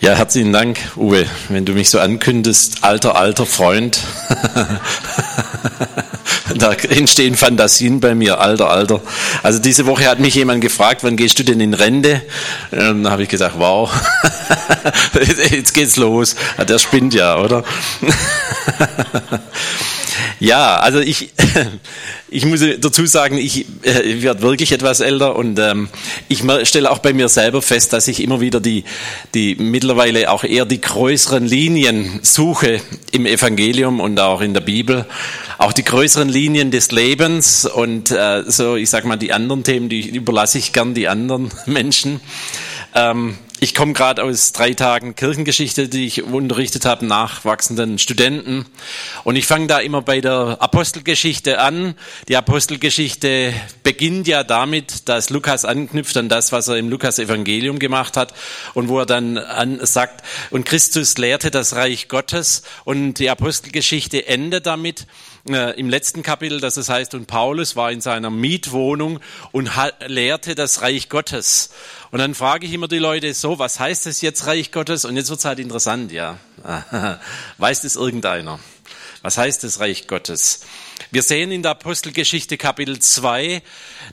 Ja, herzlichen Dank, Uwe, wenn du mich so ankündigst, alter, alter Freund. da entstehen Fantasien bei mir, alter, alter. Also diese Woche hat mich jemand gefragt, wann gehst du denn in Rente? Und dann habe ich gesagt, wow, jetzt geht's los. Der spinnt ja, oder? Ja, also ich, ich muss dazu sagen, ich, äh, ich werde wirklich etwas älter und ähm, ich stelle auch bei mir selber fest, dass ich immer wieder die, die mittlerweile auch eher die größeren Linien suche im Evangelium und auch in der Bibel, auch die größeren Linien des Lebens und äh, so, ich sag mal, die anderen Themen, die überlasse ich gern die anderen Menschen. Ähm, ich komme gerade aus drei Tagen Kirchengeschichte, die ich unterrichtet habe, nachwachsenden Studenten. Und ich fange da immer bei der Apostelgeschichte an. Die Apostelgeschichte beginnt ja damit, dass Lukas anknüpft an das, was er im Lukas-Evangelium gemacht hat und wo er dann an, sagt, und Christus lehrte das Reich Gottes. Und die Apostelgeschichte endet damit, äh, im letzten Kapitel, dass es heißt, und Paulus war in seiner Mietwohnung und lehrte das Reich Gottes. Und dann frage ich immer die Leute so, was heißt das jetzt Reich Gottes? Und jetzt wird's halt interessant, ja. Weiß das irgendeiner? Was heißt das Reich Gottes? Wir sehen in der Apostelgeschichte Kapitel 2,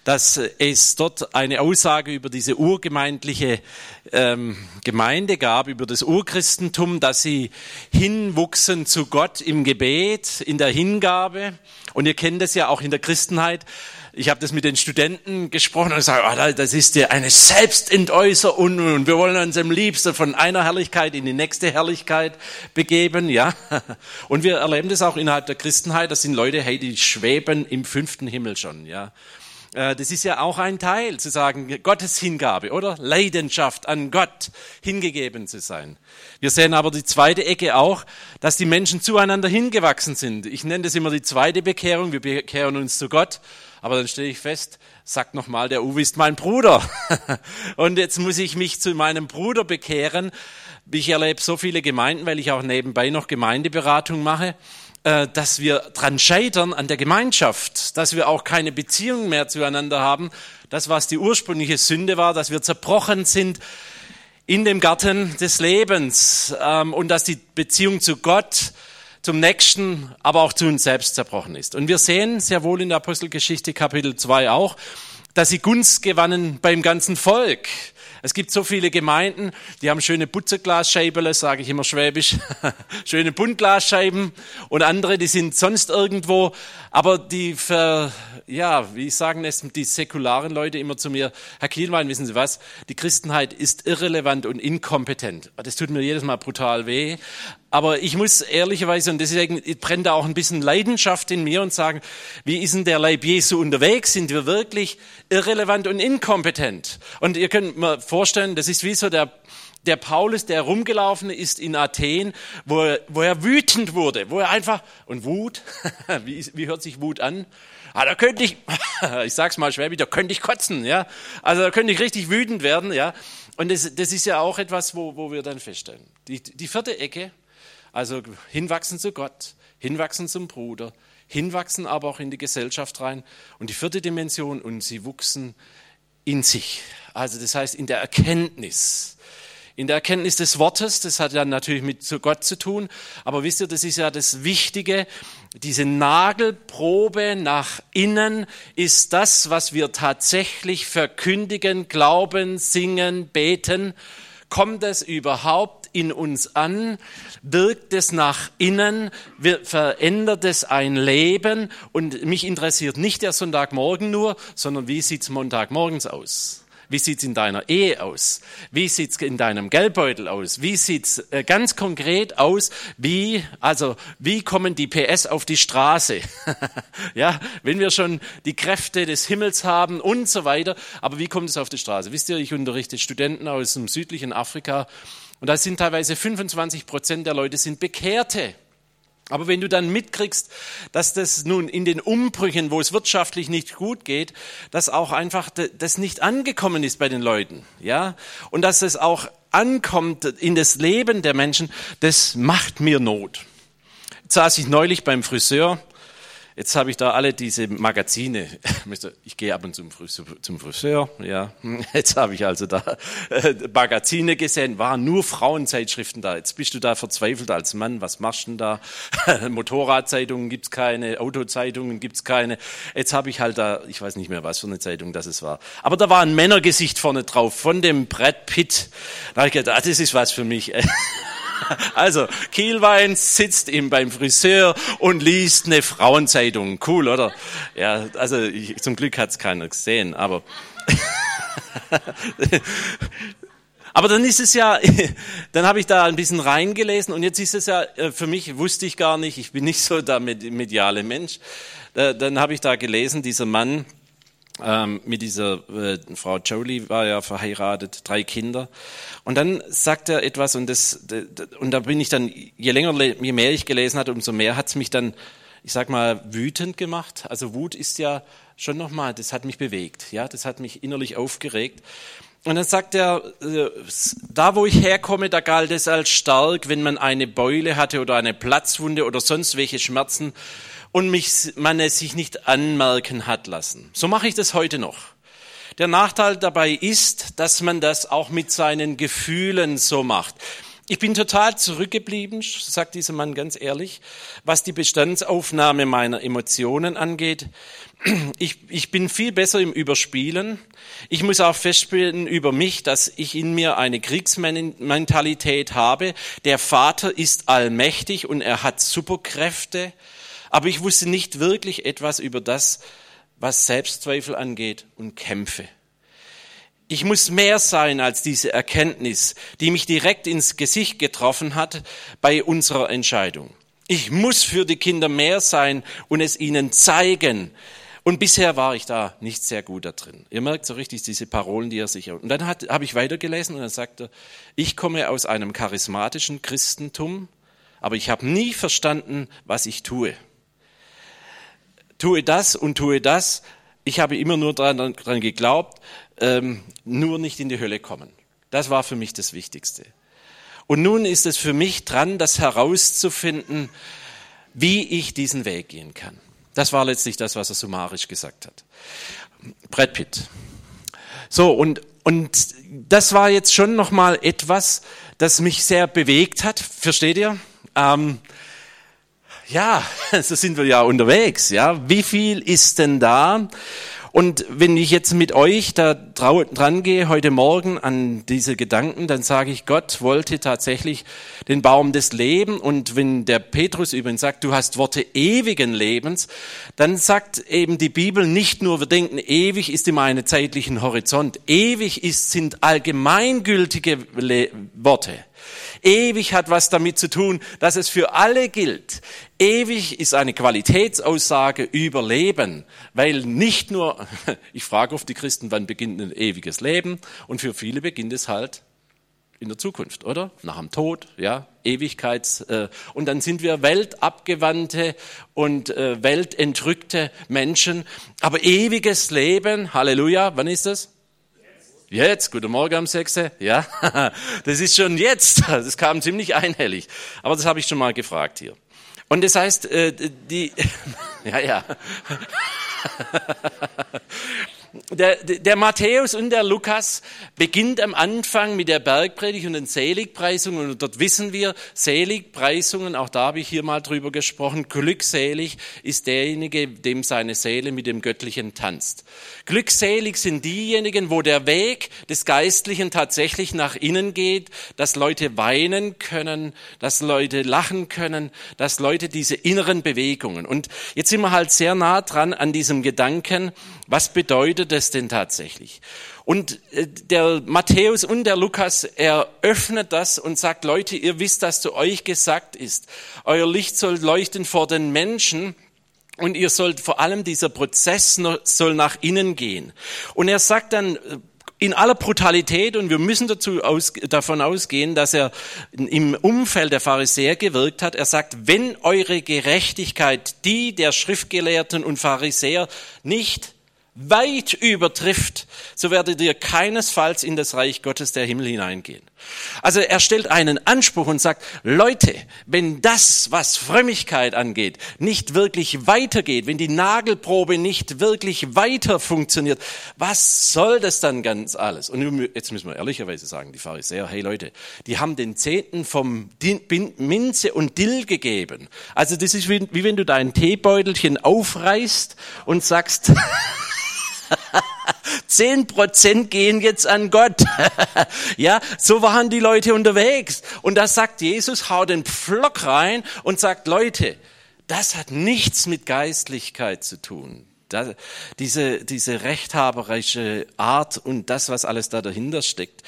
dass es dort eine Aussage über diese urgemeindliche ähm, Gemeinde gab, über das Urchristentum, dass sie hinwuchsen zu Gott im Gebet, in der Hingabe. Und ihr kennt es ja auch in der Christenheit, ich habe das mit den Studenten gesprochen und gesagt, oh, das ist ja eine Selbstentäußerung und wir wollen uns am liebsten von einer Herrlichkeit in die nächste Herrlichkeit begeben, ja. Und wir erleben das auch innerhalb der Christenheit, das sind Leute, hey, die schweben im fünften Himmel schon, ja. Äh, das ist ja auch ein Teil, zu sagen, Gottes Hingabe, oder? Leidenschaft an Gott hingegeben zu sein. Wir sehen aber die zweite Ecke auch, dass die Menschen zueinander hingewachsen sind. Ich nenne das immer die zweite Bekehrung. Wir bekehren uns zu Gott aber dann stelle ich fest, sagt nochmal, der Uwe ist mein Bruder. Und jetzt muss ich mich zu meinem Bruder bekehren. Ich erlebe so viele Gemeinden, weil ich auch nebenbei noch Gemeindeberatung mache, dass wir dran scheitern an der Gemeinschaft, dass wir auch keine Beziehung mehr zueinander haben. Das, was die ursprüngliche Sünde war, dass wir zerbrochen sind in dem Garten des Lebens ähm, und dass die Beziehung zu Gott zum Nächsten, aber auch zu uns selbst zerbrochen ist. Und wir sehen sehr wohl in der Apostelgeschichte Kapitel 2 auch, dass sie Gunst gewannen beim ganzen Volk. Es gibt so viele Gemeinden, die haben schöne Putzeglasscheiben, sage ich immer schwäbisch, schöne Buntglasscheiben. Und andere, die sind sonst irgendwo, aber die, ver, ja, wie sagen es die säkularen Leute immer zu mir, Herr Kielwein, wissen Sie was, die Christenheit ist irrelevant und inkompetent. Das tut mir jedes Mal brutal weh, aber ich muss ehrlicherweise, und deswegen brennt da auch ein bisschen Leidenschaft in mir und sagen, wie ist denn der Leib Jesu unterwegs? Sind wir wirklich irrelevant und inkompetent? Und ihr könnt mir vorstellen, das ist wie so der, der Paulus, der rumgelaufen ist in Athen, wo er, wo er wütend wurde, wo er einfach, und Wut, wie, wie hört sich Wut an? Ah, da könnte ich, ich sag's mal schwer, da könnte ich kotzen, ja. Also da könnte ich richtig wütend werden, ja. Und das, das ist ja auch etwas, wo, wo wir dann feststellen. Die, die vierte Ecke, also hinwachsen zu Gott, hinwachsen zum Bruder, hinwachsen aber auch in die Gesellschaft rein. Und die vierte Dimension, und sie wuchsen in sich. Also das heißt in der Erkenntnis. In der Erkenntnis des Wortes, das hat ja natürlich mit Gott zu tun, aber wisst ihr, das ist ja das Wichtige, diese Nagelprobe nach innen ist das, was wir tatsächlich verkündigen, glauben, singen, beten. Kommt es überhaupt in uns an, wirkt es nach innen, verändert es ein Leben? Und mich interessiert nicht der Sonntagmorgen nur, sondern wie sieht's Montagmorgens aus? Wie sieht's in deiner Ehe aus? Wie sieht's in deinem Geldbeutel aus? Wie sieht's äh, ganz konkret aus? Wie, also, wie kommen die PS auf die Straße? ja, wenn wir schon die Kräfte des Himmels haben und so weiter. Aber wie kommt es auf die Straße? Wisst ihr, ich unterrichte Studenten aus dem südlichen Afrika und da sind teilweise 25 Prozent der Leute sind Bekehrte. Aber wenn du dann mitkriegst, dass das nun in den Umbrüchen, wo es wirtschaftlich nicht gut geht, dass auch einfach das nicht angekommen ist bei den Leuten, ja, und dass es auch ankommt in das Leben der Menschen, das macht mir Not. Jetzt saß ich neulich beim Friseur Jetzt habe ich da alle diese Magazine. Ich gehe ab und zu zum Friseur. Ja, jetzt habe ich also da äh, Magazine gesehen. Waren nur Frauenzeitschriften da. Jetzt bist du da verzweifelt als Mann. Was machst du denn da? Motorradzeitungen gibt's keine, Autozeitungen gibt's keine. Jetzt habe ich halt da, ich weiß nicht mehr, was für eine Zeitung das es war. Aber da war ein Männergesicht vorne drauf von dem Brett Pitt. Da habe ich gedacht, ah, das ist was für mich. Also, Kielwein sitzt ihm beim Friseur und liest eine Frauenzeitung. Cool, oder? Ja, also ich, zum Glück hat es keiner gesehen, aber. Aber dann ist es ja, dann habe ich da ein bisschen reingelesen und jetzt ist es ja, äh, für mich wusste ich gar nicht, ich bin nicht so der mediale Mensch. Dann habe ich da gelesen, dieser Mann, ähm, mit dieser äh, Frau Jolie war ja verheiratet, drei Kinder. Und dann sagt er etwas und das und da bin ich dann je länger je mehr ich gelesen hatte, umso mehr hat es mich dann, ich sag mal, wütend gemacht. Also Wut ist ja schon nochmal, das hat mich bewegt, ja, das hat mich innerlich aufgeregt. Und dann sagt er, äh, da wo ich herkomme, da galt es als stark, wenn man eine Beule hatte oder eine Platzwunde oder sonst welche Schmerzen und mich, man es sich nicht anmerken hat lassen. So mache ich das heute noch. Der Nachteil dabei ist, dass man das auch mit seinen Gefühlen so macht. Ich bin total zurückgeblieben, sagt dieser Mann ganz ehrlich, was die Bestandsaufnahme meiner Emotionen angeht. Ich, ich bin viel besser im Überspielen. Ich muss auch feststellen über mich, dass ich in mir eine Kriegsmentalität habe. Der Vater ist allmächtig und er hat Superkräfte aber ich wusste nicht wirklich etwas über das, was Selbstzweifel angeht und Kämpfe. Ich muss mehr sein als diese Erkenntnis, die mich direkt ins Gesicht getroffen hat bei unserer Entscheidung. Ich muss für die Kinder mehr sein und es ihnen zeigen. Und bisher war ich da nicht sehr gut da drin. Ihr merkt so richtig diese Parolen, die er sich. Und dann habe ich weitergelesen und dann sagte er, ich komme aus einem charismatischen Christentum, aber ich habe nie verstanden, was ich tue tue das und tue das. Ich habe immer nur daran, daran geglaubt, ähm, nur nicht in die Hölle kommen. Das war für mich das Wichtigste. Und nun ist es für mich dran, das herauszufinden, wie ich diesen Weg gehen kann. Das war letztlich das, was er summarisch gesagt hat. Brad Pitt. So, und, und das war jetzt schon nochmal etwas, das mich sehr bewegt hat. Versteht ihr? Ähm, ja, so sind wir ja unterwegs, ja. Wie viel ist denn da? Und wenn ich jetzt mit euch da dran gehe heute Morgen an diese Gedanken, dann sage ich, Gott wollte tatsächlich den Baum des Lebens. Und wenn der Petrus übrigens sagt, du hast Worte ewigen Lebens, dann sagt eben die Bibel nicht nur, wir denken, ewig ist immer einen zeitlichen Horizont. Ewig ist, sind allgemeingültige Worte. Ewig hat was damit zu tun, dass es für alle gilt. Ewig ist eine Qualitätsaussage über Leben, weil nicht nur, ich frage oft die Christen, wann beginnt ein ewiges Leben? Und für viele beginnt es halt in der Zukunft, oder? Nach dem Tod, ja, Ewigkeits. Äh, und dann sind wir weltabgewandte und äh, weltentrückte Menschen. Aber ewiges Leben, Halleluja, wann ist das? Jetzt, guten Morgen am 6. Ja, das ist schon jetzt. Das kam ziemlich einhellig. Aber das habe ich schon mal gefragt hier. Und das heißt, äh, die, ja, ja. Der, der Matthäus und der Lukas beginnt am Anfang mit der Bergpredigt und den Seligpreisungen. Und dort wissen wir, Seligpreisungen, auch da habe ich hier mal drüber gesprochen, glückselig ist derjenige, dem seine Seele mit dem Göttlichen tanzt. Glückselig sind diejenigen, wo der Weg des Geistlichen tatsächlich nach innen geht, dass Leute weinen können, dass Leute lachen können, dass Leute diese inneren Bewegungen. Und jetzt sind wir halt sehr nah dran an diesem Gedanken, was bedeutet das denn tatsächlich? Und äh, der Matthäus und der Lukas eröffnet das und sagt, Leute, ihr wisst, dass zu euch gesagt ist. Euer Licht soll leuchten vor den Menschen. Und ihr sollt vor allem dieser Prozess soll nach innen gehen. Und er sagt dann äh, in aller Brutalität, und wir müssen dazu aus, davon ausgehen, dass er im Umfeld der Pharisäer gewirkt hat, er sagt, wenn eure Gerechtigkeit die der Schriftgelehrten und Pharisäer nicht weit übertrifft, so werdet ihr keinesfalls in das Reich Gottes der Himmel hineingehen. Also er stellt einen Anspruch und sagt, Leute, wenn das, was Frömmigkeit angeht, nicht wirklich weitergeht, wenn die Nagelprobe nicht wirklich weiter funktioniert, was soll das dann ganz alles? Und jetzt müssen wir ehrlicherweise sagen, die Pharisäer, hey Leute, die haben den Zehnten vom Minze und Dill gegeben. Also das ist wie, wie wenn du dein Teebeutelchen aufreißt und sagst, Zehn Prozent gehen jetzt an Gott. ja, so waren die Leute unterwegs. Und da sagt Jesus, hau den Pflock rein und sagt, Leute, das hat nichts mit Geistlichkeit zu tun. Da, diese, diese rechthaberische Art und das, was alles da dahinter steckt.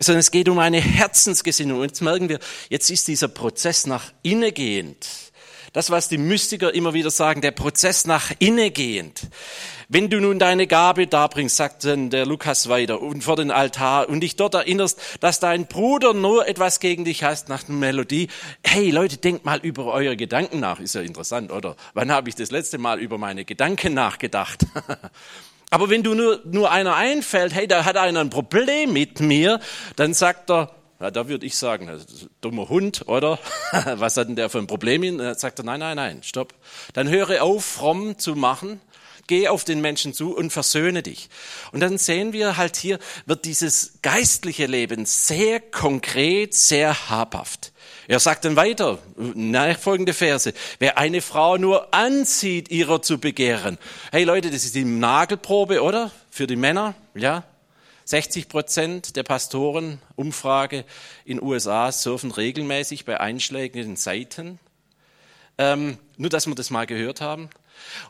Sondern es geht um eine Herzensgesinnung. Und jetzt merken wir, jetzt ist dieser Prozess nach innen gehend. Das, was die Mystiker immer wieder sagen, der Prozess nach innen gehend. Wenn du nun deine Gabe darbringst, sagt dann der Lukas weiter, und vor den Altar und dich dort erinnerst, dass dein Bruder nur etwas gegen dich hast nach der Melodie. Hey Leute, denkt mal über eure Gedanken nach. Ist ja interessant, oder? Wann habe ich das letzte Mal über meine Gedanken nachgedacht? Aber wenn du nur, nur einer einfällt, hey, da hat einer ein Problem mit mir, dann sagt er, ja, da würde ich sagen, dummer Hund, oder? Was hat denn der für ein Problem? Dann sagt er, nein, nein, nein, stopp. Dann höre auf, fromm zu machen Geh auf den Menschen zu und versöhne dich. Und dann sehen wir halt hier, wird dieses geistliche Leben sehr konkret, sehr habhaft. Er sagt dann weiter, nachfolgende Verse, wer eine Frau nur anzieht, ihrer zu begehren. Hey Leute, das ist die Nagelprobe, oder? Für die Männer, ja? 60 Prozent der Pastoren, Umfrage in USA, surfen regelmäßig bei einschlägigen Seiten. Ähm, nur, dass wir das mal gehört haben.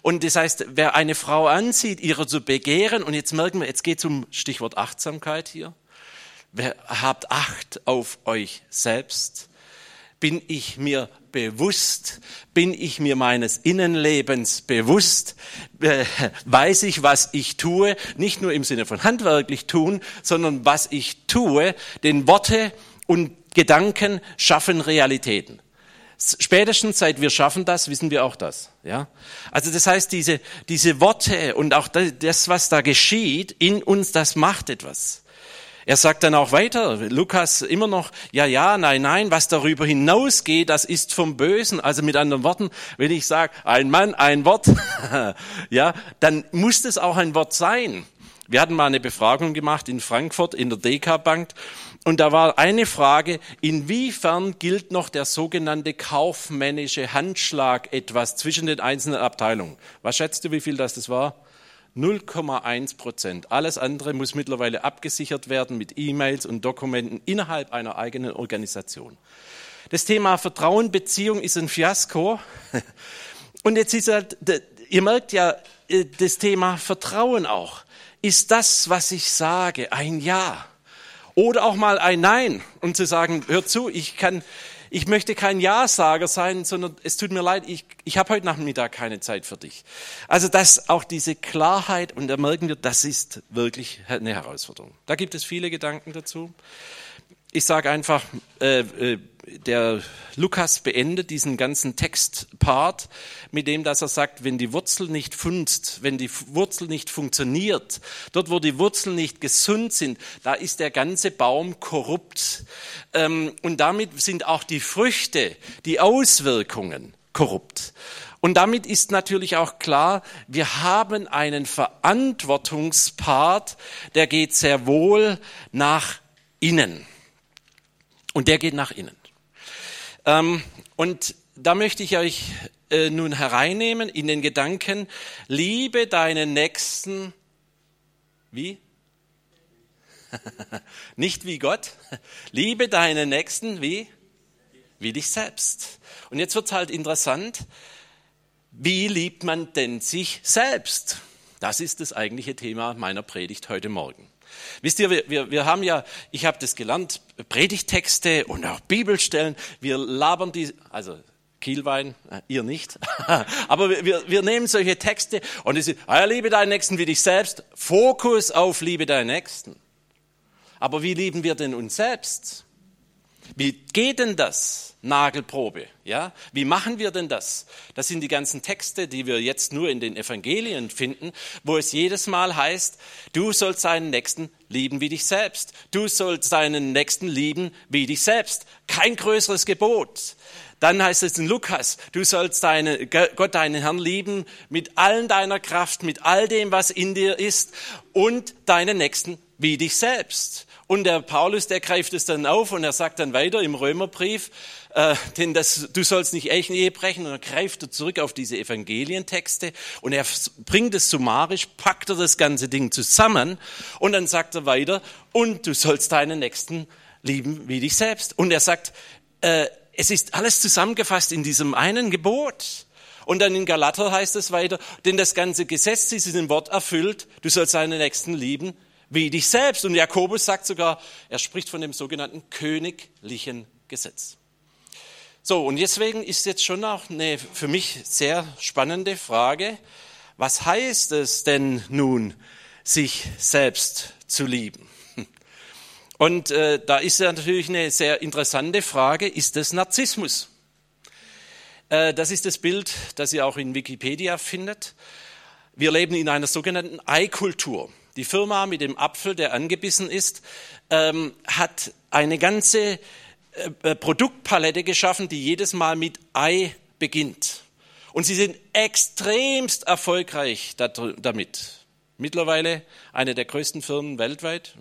Und das heißt, wer eine Frau ansieht, ihrer zu begehren, und jetzt merken wir, jetzt geht es um Stichwort Achtsamkeit hier. Wer habt Acht auf euch selbst? Bin ich mir bewusst? Bin ich mir meines Innenlebens bewusst? Äh, weiß ich, was ich tue? Nicht nur im Sinne von handwerklich tun, sondern was ich tue, denn Worte und Gedanken schaffen Realitäten. Spätestens seit wir schaffen das, wissen wir auch das. Ja? Also das heißt, diese, diese Worte und auch das, was da geschieht in uns, das macht etwas. Er sagt dann auch weiter, Lukas immer noch, ja, ja, nein, nein, was darüber hinausgeht, das ist vom Bösen. Also mit anderen Worten, wenn ich sage, ein Mann, ein Wort, ja, dann muss das auch ein Wort sein. Wir hatten mal eine Befragung gemacht in Frankfurt in der DK Bank und da war eine Frage, inwiefern gilt noch der sogenannte kaufmännische Handschlag etwas zwischen den einzelnen Abteilungen? Was schätzt du, wie viel das, das war? 0,1 Prozent. Alles andere muss mittlerweile abgesichert werden mit E-Mails und Dokumenten innerhalb einer eigenen Organisation. Das Thema Vertrauen, Beziehung ist ein Fiasko. Und jetzt ist halt, ihr merkt ja, äh, das Thema Vertrauen auch. Ist das, was ich sage, ein Ja? Oder auch mal ein Nein und zu sagen, hör zu, ich kann, ich möchte kein Ja-Sager sein, sondern es tut mir leid, ich, ich habe heute Nachmittag keine Zeit für dich. Also dass auch diese Klarheit, und da merken wir, das ist wirklich eine Herausforderung. Da gibt es viele Gedanken dazu. Ich sage einfach, äh, äh, der Lukas beendet diesen ganzen Textpart mit dem, dass er sagt, wenn die Wurzel nicht funzt, wenn die Wurzel nicht funktioniert, dort wo die Wurzeln nicht gesund sind, da ist der ganze Baum korrupt. Ähm, und damit sind auch die Früchte, die Auswirkungen korrupt. Und damit ist natürlich auch klar, wir haben einen Verantwortungspart, der geht sehr wohl nach innen. Und der geht nach innen. Ähm, und da möchte ich euch äh, nun hereinnehmen in den Gedanken, liebe deinen Nächsten wie? Nicht wie Gott. Liebe deinen Nächsten wie? Wie dich selbst. Und jetzt wird's halt interessant. Wie liebt man denn sich selbst? Das ist das eigentliche Thema meiner Predigt heute Morgen. Wisst ihr, wir, wir, wir haben ja, ich habe das gelernt, Predigtexte und auch Bibelstellen. Wir labern die, also Kielwein, äh, ihr nicht, aber wir, wir nehmen solche Texte und es ist, ah, liebe deinen Nächsten wie dich selbst, Fokus auf liebe deinen Nächsten. Aber wie lieben wir denn uns selbst? Wie geht denn das? Nagelprobe, ja? Wie machen wir denn das? Das sind die ganzen Texte, die wir jetzt nur in den Evangelien finden, wo es jedes Mal heißt, du sollst deinen Nächsten lieben wie dich selbst. Du sollst deinen Nächsten lieben wie dich selbst. Kein größeres Gebot. Dann heißt es in Lukas, du sollst deine, Gott, deinen Herrn lieben mit allen deiner Kraft, mit all dem, was in dir ist und deinen Nächsten wie dich selbst. Und der Paulus, der greift es dann auf und er sagt dann weiter im Römerbrief, äh, denn das, du sollst nicht Ehe brechen. Und er greift zurück auf diese Evangelientexte und er bringt es summarisch, packt er das ganze Ding zusammen und dann sagt er weiter, und du sollst deinen Nächsten lieben wie dich selbst. Und er sagt, äh, es ist alles zusammengefasst in diesem einen Gebot. Und dann in Galater heißt es weiter, denn das ganze Gesetz ist in dem Wort erfüllt, du sollst deinen Nächsten lieben wie dich selbst. Und Jakobus sagt sogar, er spricht von dem sogenannten königlichen Gesetz. So, und deswegen ist jetzt schon auch eine für mich sehr spannende Frage, was heißt es denn nun, sich selbst zu lieben? Und äh, da ist ja natürlich eine sehr interessante Frage, ist das Narzissmus? Äh, das ist das Bild, das ihr auch in Wikipedia findet. Wir leben in einer sogenannten Ei-Kultur. Die Firma mit dem Apfel, der angebissen ist, ähm, hat eine ganze äh, äh Produktpalette geschaffen, die jedes Mal mit Ei beginnt. Und sie sind extremst erfolgreich damit. Mittlerweile eine der größten Firmen weltweit,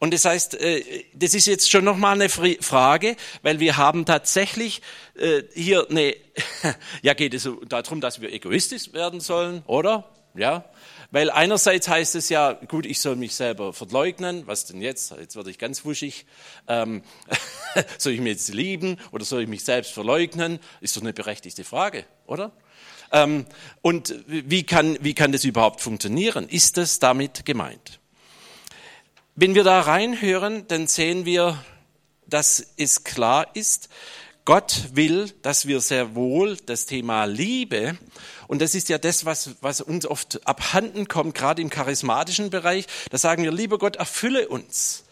und das heißt, äh, das ist jetzt schon nochmal eine Frage, weil wir haben tatsächlich äh, hier eine, ja geht es darum, dass wir egoistisch werden sollen, oder? Ja, weil einerseits heißt es ja, gut, ich soll mich selber verleugnen, was denn jetzt? Jetzt werde ich ganz wuschig. Ähm, soll ich mich jetzt lieben oder soll ich mich selbst verleugnen? Ist doch eine berechtigte Frage, oder? Ähm, und wie kann, wie kann das überhaupt funktionieren? Ist das damit gemeint? Wenn wir da reinhören, dann sehen wir, dass es klar ist, Gott will, dass wir sehr wohl das Thema Liebe, und das ist ja das, was, was uns oft abhanden kommt, gerade im charismatischen Bereich, da sagen wir, lieber Gott, erfülle uns.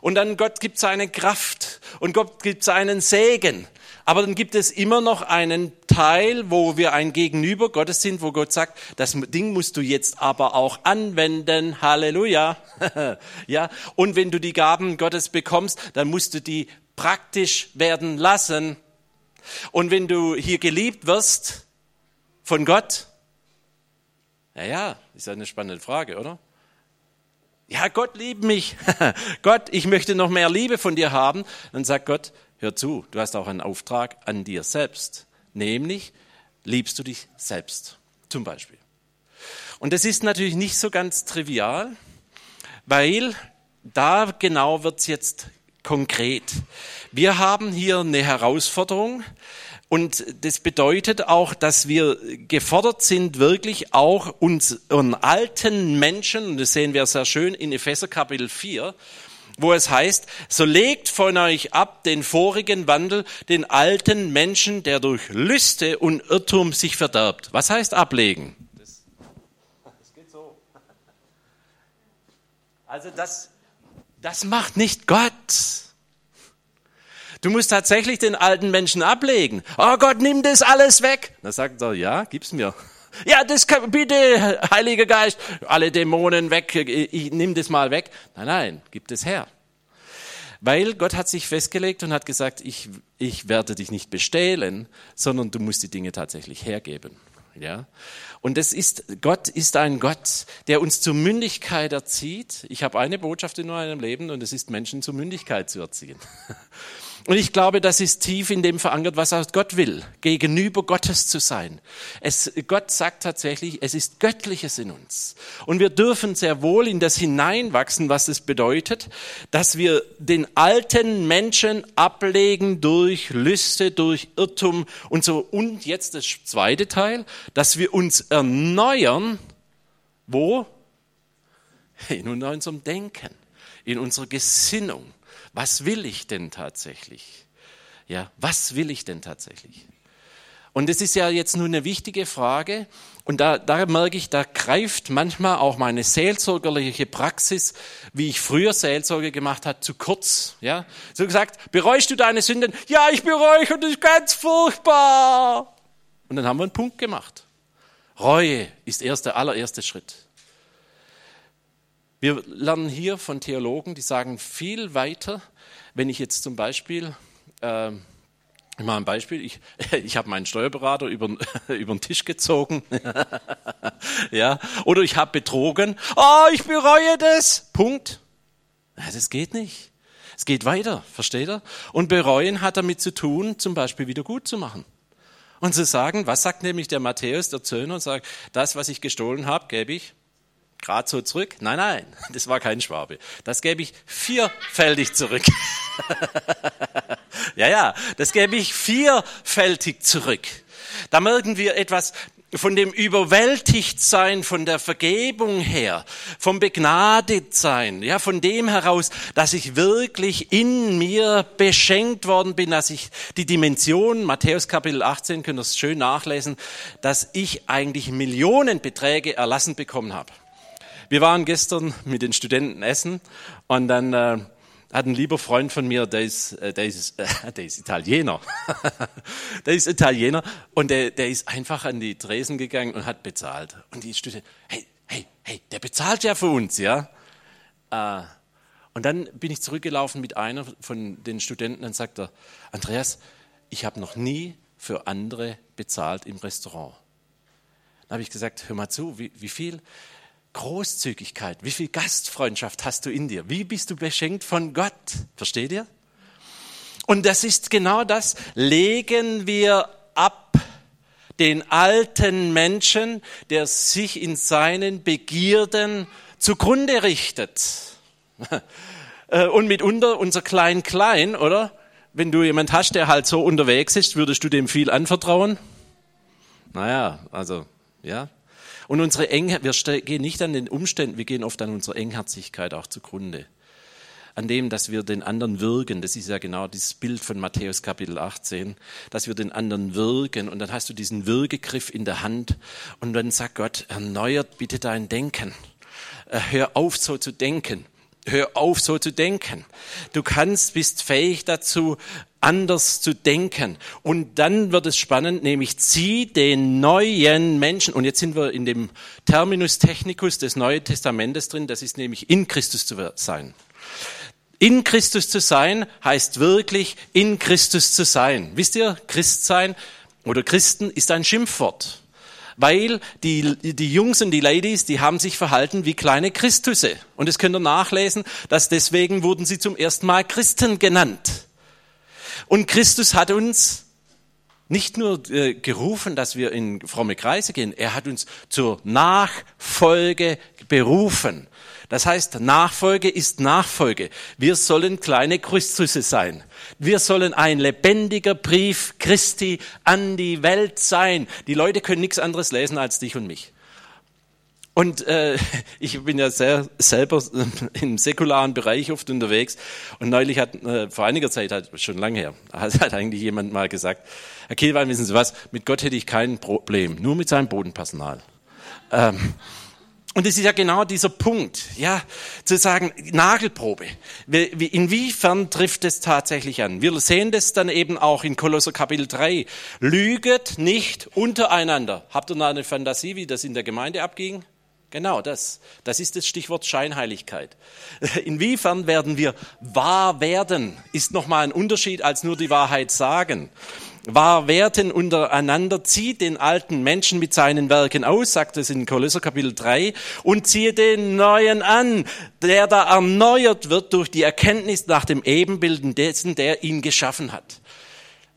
Und dann Gott gibt seine Kraft und Gott gibt seinen Segen. Aber dann gibt es immer noch einen Teil, wo wir ein Gegenüber Gottes sind, wo Gott sagt, das Ding musst du jetzt aber auch anwenden. Halleluja. ja. Und wenn du die Gaben Gottes bekommst, dann musst du die praktisch werden lassen. Und wenn du hier geliebt wirst von Gott, naja, ist ja eine spannende Frage, oder? Ja, Gott liebt mich. Gott, ich möchte noch mehr Liebe von dir haben. Dann sagt Gott, hör zu, du hast auch einen Auftrag an dir selbst. Nämlich, liebst du dich selbst. Zum Beispiel. Und das ist natürlich nicht so ganz trivial, weil da genau wird es jetzt konkret. Wir haben hier eine Herausforderung, und das bedeutet auch, dass wir gefordert sind, wirklich auch unseren alten Menschen, und das sehen wir sehr schön in Epheser Kapitel 4, wo es heißt, so legt von euch ab den vorigen Wandel, den alten Menschen, der durch Lüste und Irrtum sich verderbt. Was heißt ablegen? Das, das geht so. Also das, das macht nicht Gott. Du musst tatsächlich den alten Menschen ablegen. Oh Gott, nimm das alles weg. Da sagt er, ja, gib's mir. Ja, das kann, bitte, Heiliger Geist, alle Dämonen weg, ich nimm das mal weg. Nein, nein, gib das her. Weil Gott hat sich festgelegt und hat gesagt, ich, ich werde dich nicht bestehlen, sondern du musst die Dinge tatsächlich hergeben. Ja? Und das ist, Gott ist ein Gott, der uns zur Mündigkeit erzieht. Ich habe eine Botschaft in meinem Leben und es ist Menschen zur Mündigkeit zu erziehen. Und ich glaube, das ist tief in dem verankert, was auch Gott will, gegenüber Gottes zu sein. Es, Gott sagt tatsächlich, es ist Göttliches in uns. Und wir dürfen sehr wohl in das hineinwachsen, was es bedeutet, dass wir den alten Menschen ablegen durch Lüste, durch Irrtum und so. Und jetzt das zweite Teil, dass wir uns erneuern, wo? In unserem Denken, in unserer Gesinnung was will ich denn tatsächlich? Ja, was will ich denn tatsächlich? Und das ist ja jetzt nur eine wichtige Frage. Und da, da merke ich, da greift manchmal auch meine seelsorgerliche Praxis, wie ich früher Seelsorge gemacht habe, zu kurz. Ja, so gesagt, bereust du deine Sünden? Ja, ich bereue und das ist ganz furchtbar. Und dann haben wir einen Punkt gemacht. Reue ist erst der allererste Schritt. Wir lernen hier von Theologen, die sagen viel weiter, wenn ich jetzt zum Beispiel äh, ich mache ein Beispiel. Ich, ich habe meinen Steuerberater über, über den Tisch gezogen. ja. Oder ich habe betrogen. Oh, ich bereue das. Punkt. Ja, das geht nicht. Es geht weiter, versteht er? Und bereuen hat damit zu tun, zum Beispiel wieder gut zu machen. Und zu sagen, was sagt nämlich der Matthäus, der Zöhner, und sagt, das, was ich gestohlen habe, gebe ich gerade so zurück. Nein, nein, das war kein Schwabe. Das gebe ich vierfältig zurück. Ja, ja, das gebe ich vierfältig zurück. Da merken wir etwas von dem Überwältigtsein, von der Vergebung her, vom Begnadetsein, ja, von dem heraus, dass ich wirklich in mir beschenkt worden bin, dass ich die Dimension, Matthäus Kapitel 18, könnt ihr es schön nachlesen, dass ich eigentlich Millionenbeträge erlassen bekommen habe. Wir waren gestern mit den Studenten essen und dann äh, hat ein lieber Freund von mir, der ist, äh, der ist, äh, der ist Italiener. der ist Italiener und der, der ist einfach an die Tresen gegangen und hat bezahlt. Und die Studenten, hey, hey, hey, der bezahlt ja für uns, ja. Äh, und dann bin ich zurückgelaufen mit einer von den Studenten und sagte, Andreas, ich habe noch nie für andere bezahlt im Restaurant. Dann habe ich gesagt, hör mal zu, wie, wie viel? Großzügigkeit, wie viel Gastfreundschaft hast du in dir? Wie bist du beschenkt von Gott? Versteht ihr? Und das ist genau das. Legen wir ab den alten Menschen, der sich in seinen Begierden zugrunde richtet. Äh, und mitunter unser Klein-Klein, oder? Wenn du jemand hast, der halt so unterwegs ist, würdest du dem viel anvertrauen? Naja, also, ja, und unsere Engheit, wir gehen nicht an den Umständen, wir gehen oft an unserer Engherzigkeit auch zugrunde. An dem, dass wir den anderen wirken, das ist ja genau dieses Bild von Matthäus Kapitel 18, dass wir den anderen wirken und dann hast du diesen Würgegriff in der Hand und dann sagt Gott, erneuert bitte dein Denken. Äh, hör auf so zu denken. Hör auf so zu denken. Du kannst, bist fähig dazu, anders zu denken. Und dann wird es spannend, nämlich zieh den neuen Menschen, und jetzt sind wir in dem Terminus technicus des Neuen Testamentes drin, das ist nämlich in Christus zu sein. In Christus zu sein heißt wirklich in Christus zu sein. Wisst ihr, Christ sein oder Christen ist ein Schimpfwort weil die, die Jungs und die Ladies, die haben sich verhalten wie kleine Christusse. Und das könnt ihr nachlesen, dass deswegen wurden sie zum ersten Mal Christen genannt. Und Christus hat uns nicht nur äh, gerufen, dass wir in fromme Kreise gehen, er hat uns zur Nachfolge berufen. Das heißt, Nachfolge ist Nachfolge. Wir sollen kleine Christusse sein. Wir sollen ein lebendiger Brief Christi an die Welt sein. Die Leute können nichts anderes lesen als dich und mich. Und äh, ich bin ja sehr selber im säkularen Bereich oft unterwegs. Und neulich hat, äh, vor einiger Zeit, hat, schon lange her, hat, hat eigentlich jemand mal gesagt, Herr Kielwein, wissen Sie was, mit Gott hätte ich kein Problem, nur mit seinem Bodenpersonal. Ähm, und es ist ja genau dieser Punkt, ja, zu sagen, Nagelprobe. Inwiefern trifft es tatsächlich an? Wir sehen das dann eben auch in Kolosser Kapitel 3. Lüget nicht untereinander. Habt ihr noch eine Fantasie, wie das in der Gemeinde abging? Genau das. Das ist das Stichwort Scheinheiligkeit. Inwiefern werden wir wahr werden, ist nochmal ein Unterschied als nur die Wahrheit sagen. Wahr werden untereinander, zieht den alten Menschen mit seinen Werken aus, sagt es in Kolosser Kapitel 3, und ziehe den neuen an, der da erneuert wird durch die Erkenntnis nach dem Ebenbilden dessen, der ihn geschaffen hat.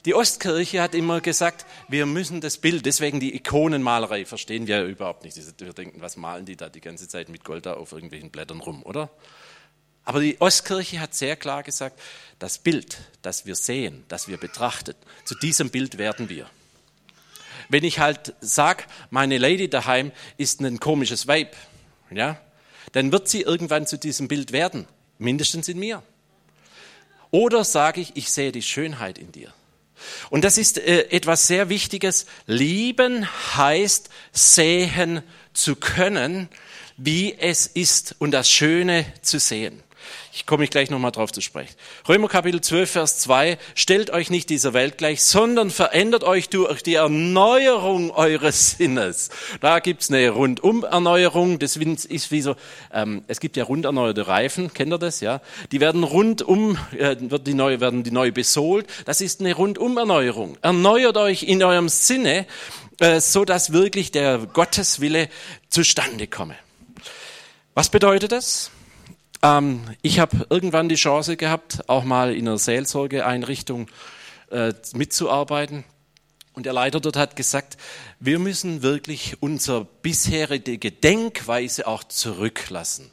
Die Ostkirche hat immer gesagt, wir müssen das Bild, deswegen die Ikonenmalerei verstehen wir überhaupt nicht. Wir denken, was malen die da die ganze Zeit mit Gold da auf irgendwelchen Blättern rum, oder? Aber die Ostkirche hat sehr klar gesagt, das Bild, das wir sehen, das wir betrachten, zu diesem Bild werden wir. Wenn ich halt sage, meine Lady daheim ist ein komisches Weib, ja, dann wird sie irgendwann zu diesem Bild werden, mindestens in mir. Oder sage ich, ich sehe die Schönheit in dir. Und das ist äh, etwas sehr Wichtiges. Lieben heißt sehen zu können, wie es ist und das Schöne zu sehen. Ich komme ich gleich nochmal drauf zu sprechen. Römer Kapitel 12, Vers 2. Stellt euch nicht dieser Welt gleich, sondern verändert euch durch die Erneuerung eures Sinnes. Da gibt's eine Rundum-Erneuerung. Das ist wie so, ähm, es gibt ja runderneuerte Reifen, kennt ihr das? Ja, Die werden rundum, äh, wird die neu, werden die neu besohlt. Das ist eine Rundum-Erneuerung. Erneuert euch in eurem Sinne, äh, so dass wirklich der Gotteswille zustande komme. Was bedeutet das? Ähm, ich habe irgendwann die Chance gehabt, auch mal in einer Seelsorgeeinrichtung äh, mitzuarbeiten. Und der Leiter dort hat gesagt, wir müssen wirklich unsere bisherige Denkweise auch zurücklassen.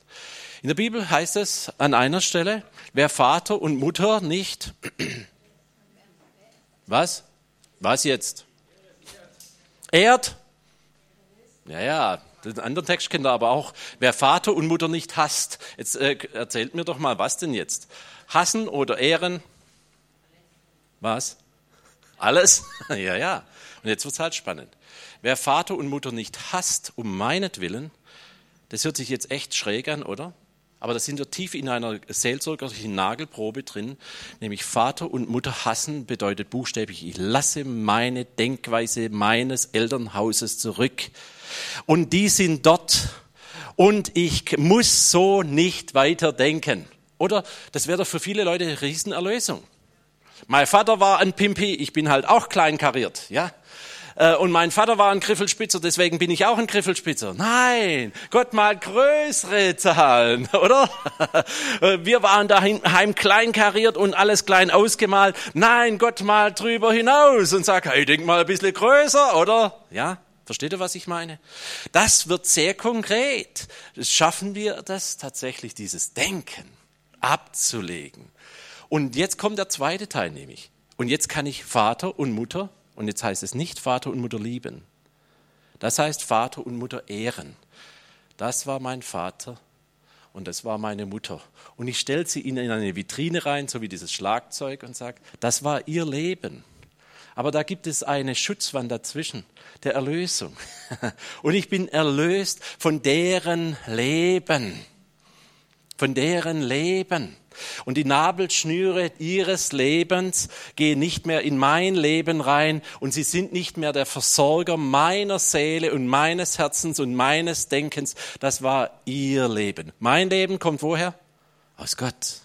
In der Bibel heißt es an einer Stelle, wer Vater und Mutter nicht, was? Was jetzt? Ehrt? Ja, ja, den anderen Text kennt ihr aber auch. Wer Vater und Mutter nicht hasst. Jetzt äh, erzählt mir doch mal, was denn jetzt? Hassen oder ehren? Was? Alles? ja, ja. Und jetzt wird's halt spannend. Wer Vater und Mutter nicht hasst, um meinetwillen, das hört sich jetzt echt schräg an, oder? Aber da sind wir tief in einer seelsorgerlichen Nagelprobe drin, nämlich Vater und Mutter hassen bedeutet buchstäblich, ich lasse meine Denkweise meines Elternhauses zurück. Und die sind dort und ich muss so nicht weiter denken. Oder das wäre doch für viele Leute eine Riesenerlösung. Mein Vater war ein Pimpi, ich bin halt auch kleinkariert, ja. Äh, und mein Vater war ein Griffelspitzer, deswegen bin ich auch ein Griffelspitzer. Nein, Gott mal größere Zahlen, oder? Äh, wir waren daheim kleinkariert und alles klein ausgemalt. Nein, Gott mal drüber hinaus und sagt, hey, denk mal ein bisschen größer, oder? Ja, Versteht ihr, was ich meine? Das wird sehr konkret. Schaffen wir das tatsächlich, dieses Denken abzulegen. Und jetzt kommt der zweite Teil nämlich. Und jetzt kann ich Vater und Mutter und jetzt heißt es nicht Vater und Mutter lieben. Das heißt Vater und Mutter ehren. Das war mein Vater und das war meine Mutter. Und ich stelle sie in eine Vitrine rein, so wie dieses Schlagzeug, und sage, das war ihr Leben. Aber da gibt es eine Schutzwand dazwischen, der Erlösung. Und ich bin erlöst von deren Leben. Von deren Leben. Und die Nabelschnüre ihres Lebens gehen nicht mehr in mein Leben rein und sie sind nicht mehr der Versorger meiner Seele und meines Herzens und meines Denkens. Das war ihr Leben. Mein Leben kommt woher? Aus Gott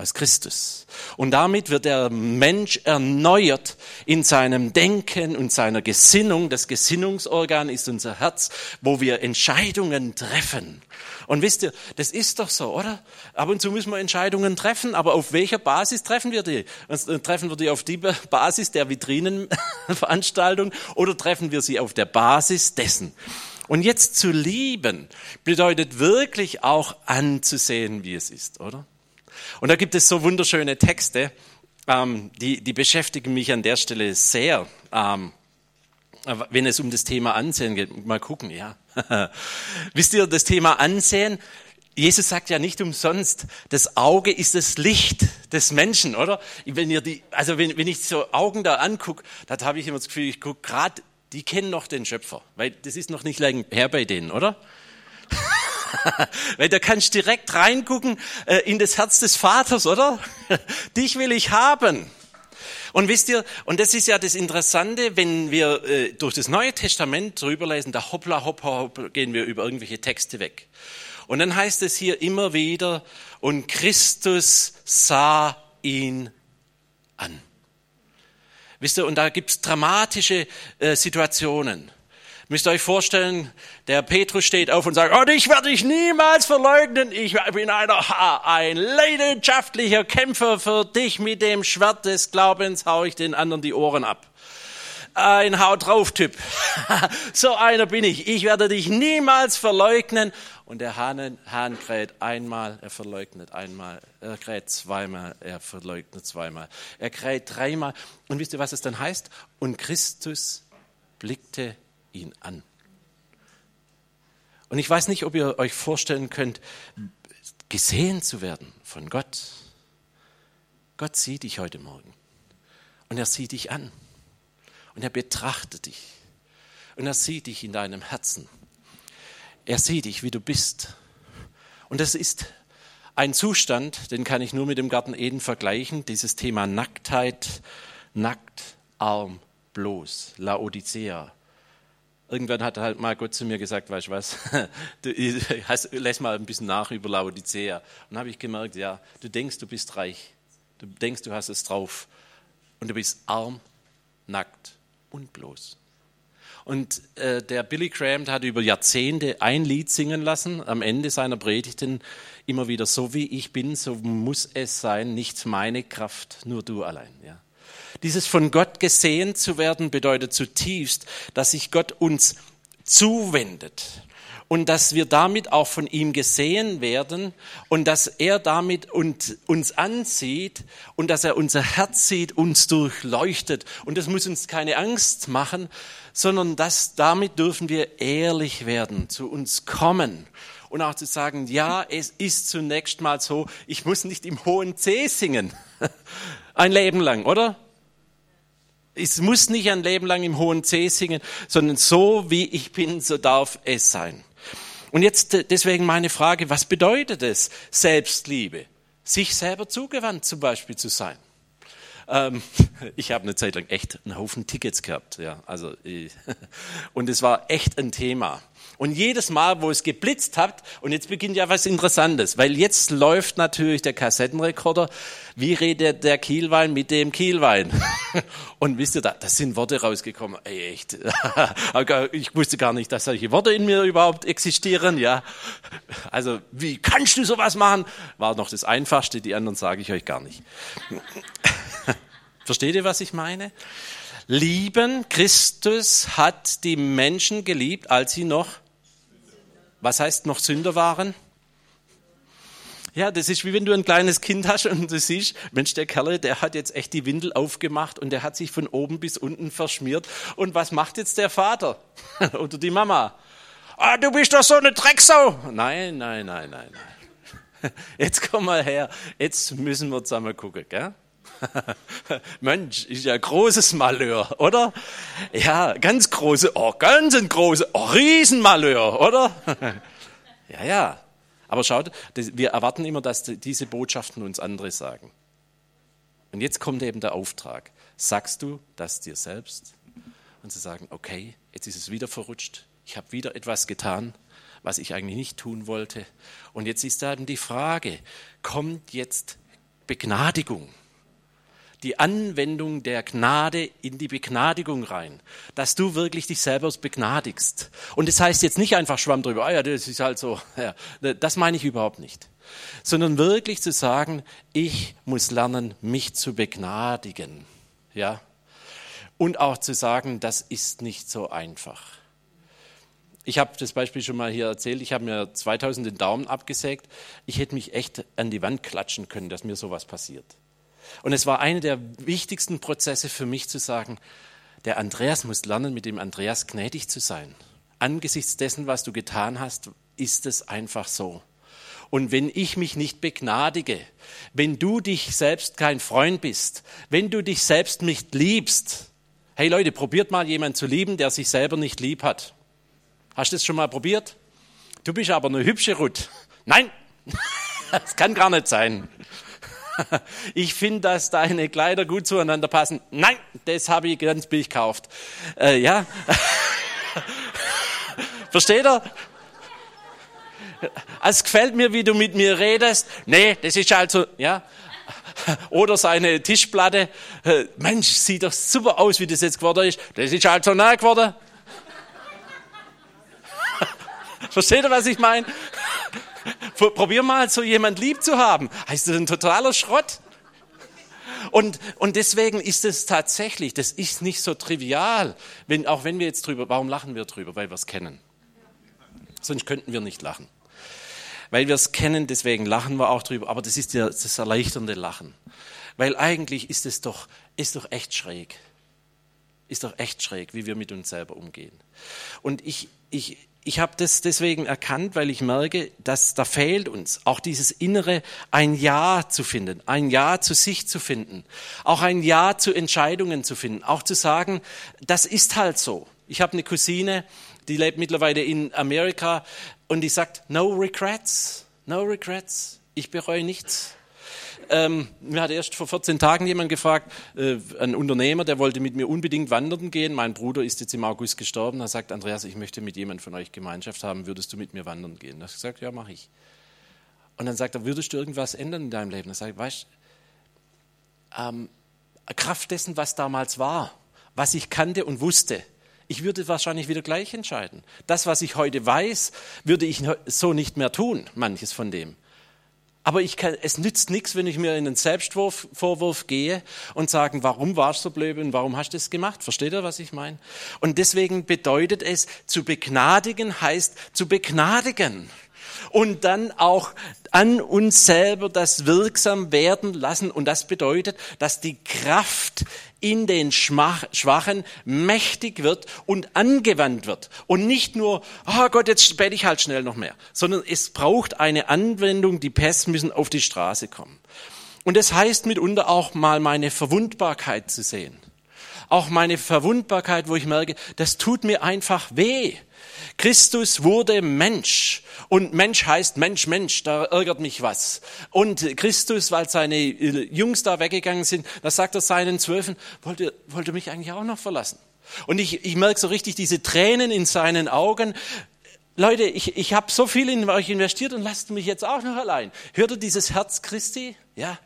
aus Christus. Und damit wird der Mensch erneuert in seinem Denken und seiner Gesinnung. Das Gesinnungsorgan ist unser Herz, wo wir Entscheidungen treffen. Und wisst ihr, das ist doch so, oder? Ab und zu müssen wir Entscheidungen treffen, aber auf welcher Basis treffen wir die? Äh, treffen wir die auf die Basis der Vitrinenveranstaltung oder treffen wir sie auf der Basis dessen? Und jetzt zu lieben bedeutet wirklich auch anzusehen, wie es ist, oder? Und da gibt es so wunderschöne Texte, ähm, die, die beschäftigen mich an der Stelle sehr. Ähm, wenn es um das Thema Ansehen geht, mal gucken, ja. Wisst ihr, das Thema Ansehen, Jesus sagt ja nicht umsonst, das Auge ist das Licht des Menschen, oder? Wenn ihr die, also wenn, wenn ich so Augen da angucke, da habe ich immer das Gefühl, ich gucke gerade, die kennen noch den Schöpfer, weil das ist noch nicht lange her bei denen, oder? Weil da kannst du direkt reingucken äh, in das Herz des Vaters, oder? Dich will ich haben. Und wisst ihr, und das ist ja das Interessante, wenn wir äh, durch das Neue Testament drüber lesen, da hoppla, hoppla, hoppla, gehen wir über irgendwelche Texte weg. Und dann heißt es hier immer wieder, und Christus sah ihn an. Wisst ihr, und da gibt's dramatische äh, Situationen. Müsst ihr euch vorstellen, der Petrus steht auf und sagt, oh, ich werde dich niemals verleugnen. Ich bin einer, ein leidenschaftlicher Kämpfer für dich. Mit dem Schwert des Glaubens hau ich den anderen die Ohren ab. Ein Haut drauf Typ. so einer bin ich. Ich werde dich niemals verleugnen. Und der Hahn, Hahn kräht einmal, er verleugnet einmal, er kräht zweimal, er verleugnet zweimal, er kräht dreimal. Und wisst ihr, was es dann heißt? Und Christus blickte ihn an. Und ich weiß nicht, ob ihr euch vorstellen könnt, gesehen zu werden von Gott. Gott sieht dich heute Morgen. Und er sieht dich an. Und er betrachtet dich. Und er sieht dich in deinem Herzen. Er sieht dich, wie du bist. Und das ist ein Zustand, den kann ich nur mit dem Garten Eden vergleichen. Dieses Thema Nacktheit, nackt, arm, bloß, Laodicea. Irgendwann hat halt mal Gott zu mir gesagt, weißt du was, du hast, lässt mal ein bisschen nach über Laodicea. Und dann habe ich gemerkt, ja, du denkst, du bist reich. Du denkst, du hast es drauf. Und du bist arm, nackt und bloß. Und äh, der Billy Graham hat über Jahrzehnte ein Lied singen lassen, am Ende seiner Predigten immer wieder, so wie ich bin, so muss es sein, nicht meine Kraft, nur du allein. Ja. Dieses von Gott gesehen zu werden bedeutet zutiefst, dass sich Gott uns zuwendet und dass wir damit auch von ihm gesehen werden und dass er damit uns ansieht und dass er unser Herz sieht, uns durchleuchtet. Und das muss uns keine Angst machen, sondern dass damit dürfen wir ehrlich werden, zu uns kommen und auch zu sagen, ja, es ist zunächst mal so, ich muss nicht im hohen C singen. Ein Leben lang, oder? Es muss nicht ein Leben lang im hohen C singen, sondern so wie ich bin, so darf es sein. Und jetzt äh, deswegen meine Frage, was bedeutet es, Selbstliebe? Sich selber zugewandt zum Beispiel zu sein. Ähm, ich habe eine Zeit lang echt einen Haufen Tickets gehabt, ja, also und es war echt ein Thema. Und jedes Mal, wo es geblitzt hat, und jetzt beginnt ja was Interessantes, weil jetzt läuft natürlich der Kassettenrekorder, wie redet der Kielwein mit dem Kielwein? Und wisst ihr, da, da sind Worte rausgekommen, ey, echt. Ich wusste gar nicht, dass solche Worte in mir überhaupt existieren, ja. Also, wie kannst du sowas machen? War noch das Einfachste, die anderen sage ich euch gar nicht. Versteht ihr, was ich meine? Lieben, Christus hat die Menschen geliebt, als sie noch was heißt noch Sünder waren? Ja, das ist wie wenn du ein kleines Kind hast und du siehst, Mensch, der Kerl, der hat jetzt echt die Windel aufgemacht und der hat sich von oben bis unten verschmiert. Und was macht jetzt der Vater oder die Mama? Ah, du bist doch so eine Drecksau. Nein, nein, nein, nein, nein. Jetzt komm mal her, jetzt müssen wir zusammen gucken, gell? Mensch, ist ja großes Malheur, oder? Ja, ganz große, oh, ganz ein große, oh, Riesenmalheur, oder? ja, ja. Aber schaut, wir erwarten immer, dass diese Botschaften uns andere sagen. Und jetzt kommt eben der Auftrag. Sagst du das dir selbst? Und sie sagen, okay, jetzt ist es wieder verrutscht. Ich habe wieder etwas getan, was ich eigentlich nicht tun wollte. Und jetzt ist da eben die Frage, kommt jetzt Begnadigung? Die Anwendung der Gnade in die Begnadigung rein, dass du wirklich dich selber begnadigst. Und das heißt jetzt nicht einfach Schwamm drüber, ah ja, das ist halt so, ja, das meine ich überhaupt nicht, sondern wirklich zu sagen, ich muss lernen, mich zu begnadigen, ja, und auch zu sagen, das ist nicht so einfach. Ich habe das Beispiel schon mal hier erzählt. Ich habe mir 2000 den Daumen abgesägt. Ich hätte mich echt an die Wand klatschen können, dass mir sowas passiert. Und es war einer der wichtigsten Prozesse für mich zu sagen, der Andreas muss lernen, mit dem Andreas gnädig zu sein. Angesichts dessen, was du getan hast, ist es einfach so. Und wenn ich mich nicht begnadige, wenn du dich selbst kein Freund bist, wenn du dich selbst nicht liebst, hey Leute, probiert mal jemanden zu lieben, der sich selber nicht lieb hat. Hast du das schon mal probiert? Du bist aber eine hübsche Ruth. Nein, das kann gar nicht sein. ich finde, dass deine Kleider gut zueinander passen. Nein, das habe ich ganz billig gekauft. Äh, ja. Versteht ihr? Es gefällt mir, wie du mit mir redest. Nee, das ist also, ja. Oder seine Tischplatte. Äh, Mensch, sieht doch super aus, wie das jetzt geworden ist. Das ist also nah geworden. Versteht ihr, was ich meine? Probier mal, so jemand lieb zu haben. Heißt das ein totaler Schrott? Und, und deswegen ist es tatsächlich, das ist nicht so trivial, wenn, auch wenn wir jetzt drüber, warum lachen wir drüber? Weil wir es kennen. Sonst könnten wir nicht lachen. Weil wir es kennen, deswegen lachen wir auch drüber, aber das ist ja das erleichternde Lachen. Weil eigentlich ist es doch, ist doch echt schräg. Ist doch echt schräg, wie wir mit uns selber umgehen. Und ich, ich, ich habe das deswegen erkannt, weil ich merke, dass da fehlt uns auch dieses innere ein Ja zu finden, ein Ja zu sich zu finden, auch ein Ja zu Entscheidungen zu finden, auch zu sagen, das ist halt so. Ich habe eine Cousine, die lebt mittlerweile in Amerika und die sagt, no regrets, no regrets, ich bereue nichts. Ähm, mir hat erst vor 14 Tagen jemand gefragt, äh, ein Unternehmer, der wollte mit mir unbedingt wandern gehen. Mein Bruder ist jetzt im August gestorben. Er sagt, Andreas, ich möchte mit jemandem von euch Gemeinschaft haben. Würdest du mit mir wandern gehen? Da habe ich gesagt, ja, mache ich. Und dann sagt er, würdest du irgendwas ändern in deinem Leben? Dann sage ich, weißt ähm, Kraft dessen, was damals war, was ich kannte und wusste, ich würde wahrscheinlich wieder gleich entscheiden. Das, was ich heute weiß, würde ich so nicht mehr tun, manches von dem. Aber ich kann, es nützt nichts, wenn ich mir in den Selbstvorwurf gehe und sagen, warum warst du so blöd und warum hast du das gemacht? Versteht ihr, was ich meine? Und deswegen bedeutet es, zu begnadigen heißt zu begnadigen und dann auch an uns selber das wirksam werden lassen. Und das bedeutet, dass die Kraft in den Schwachen mächtig wird und angewandt wird. Und nicht nur, oh Gott, jetzt bete ich halt schnell noch mehr, sondern es braucht eine Anwendung, die Pässe müssen auf die Straße kommen. Und das heißt mitunter auch mal meine Verwundbarkeit zu sehen. Auch meine Verwundbarkeit, wo ich merke, das tut mir einfach weh. Christus wurde Mensch. Und Mensch heißt Mensch, Mensch, da ärgert mich was. Und Christus, weil seine äh, Jungs da weggegangen sind, da sagt er seinen Zwölfen, wollte, wollte mich eigentlich auch noch verlassen. Und ich, ich merke so richtig diese Tränen in seinen Augen. Leute, ich, ich habe so viel in euch investiert und lasst mich jetzt auch noch allein. Hört ihr dieses Herz Christi? Ja,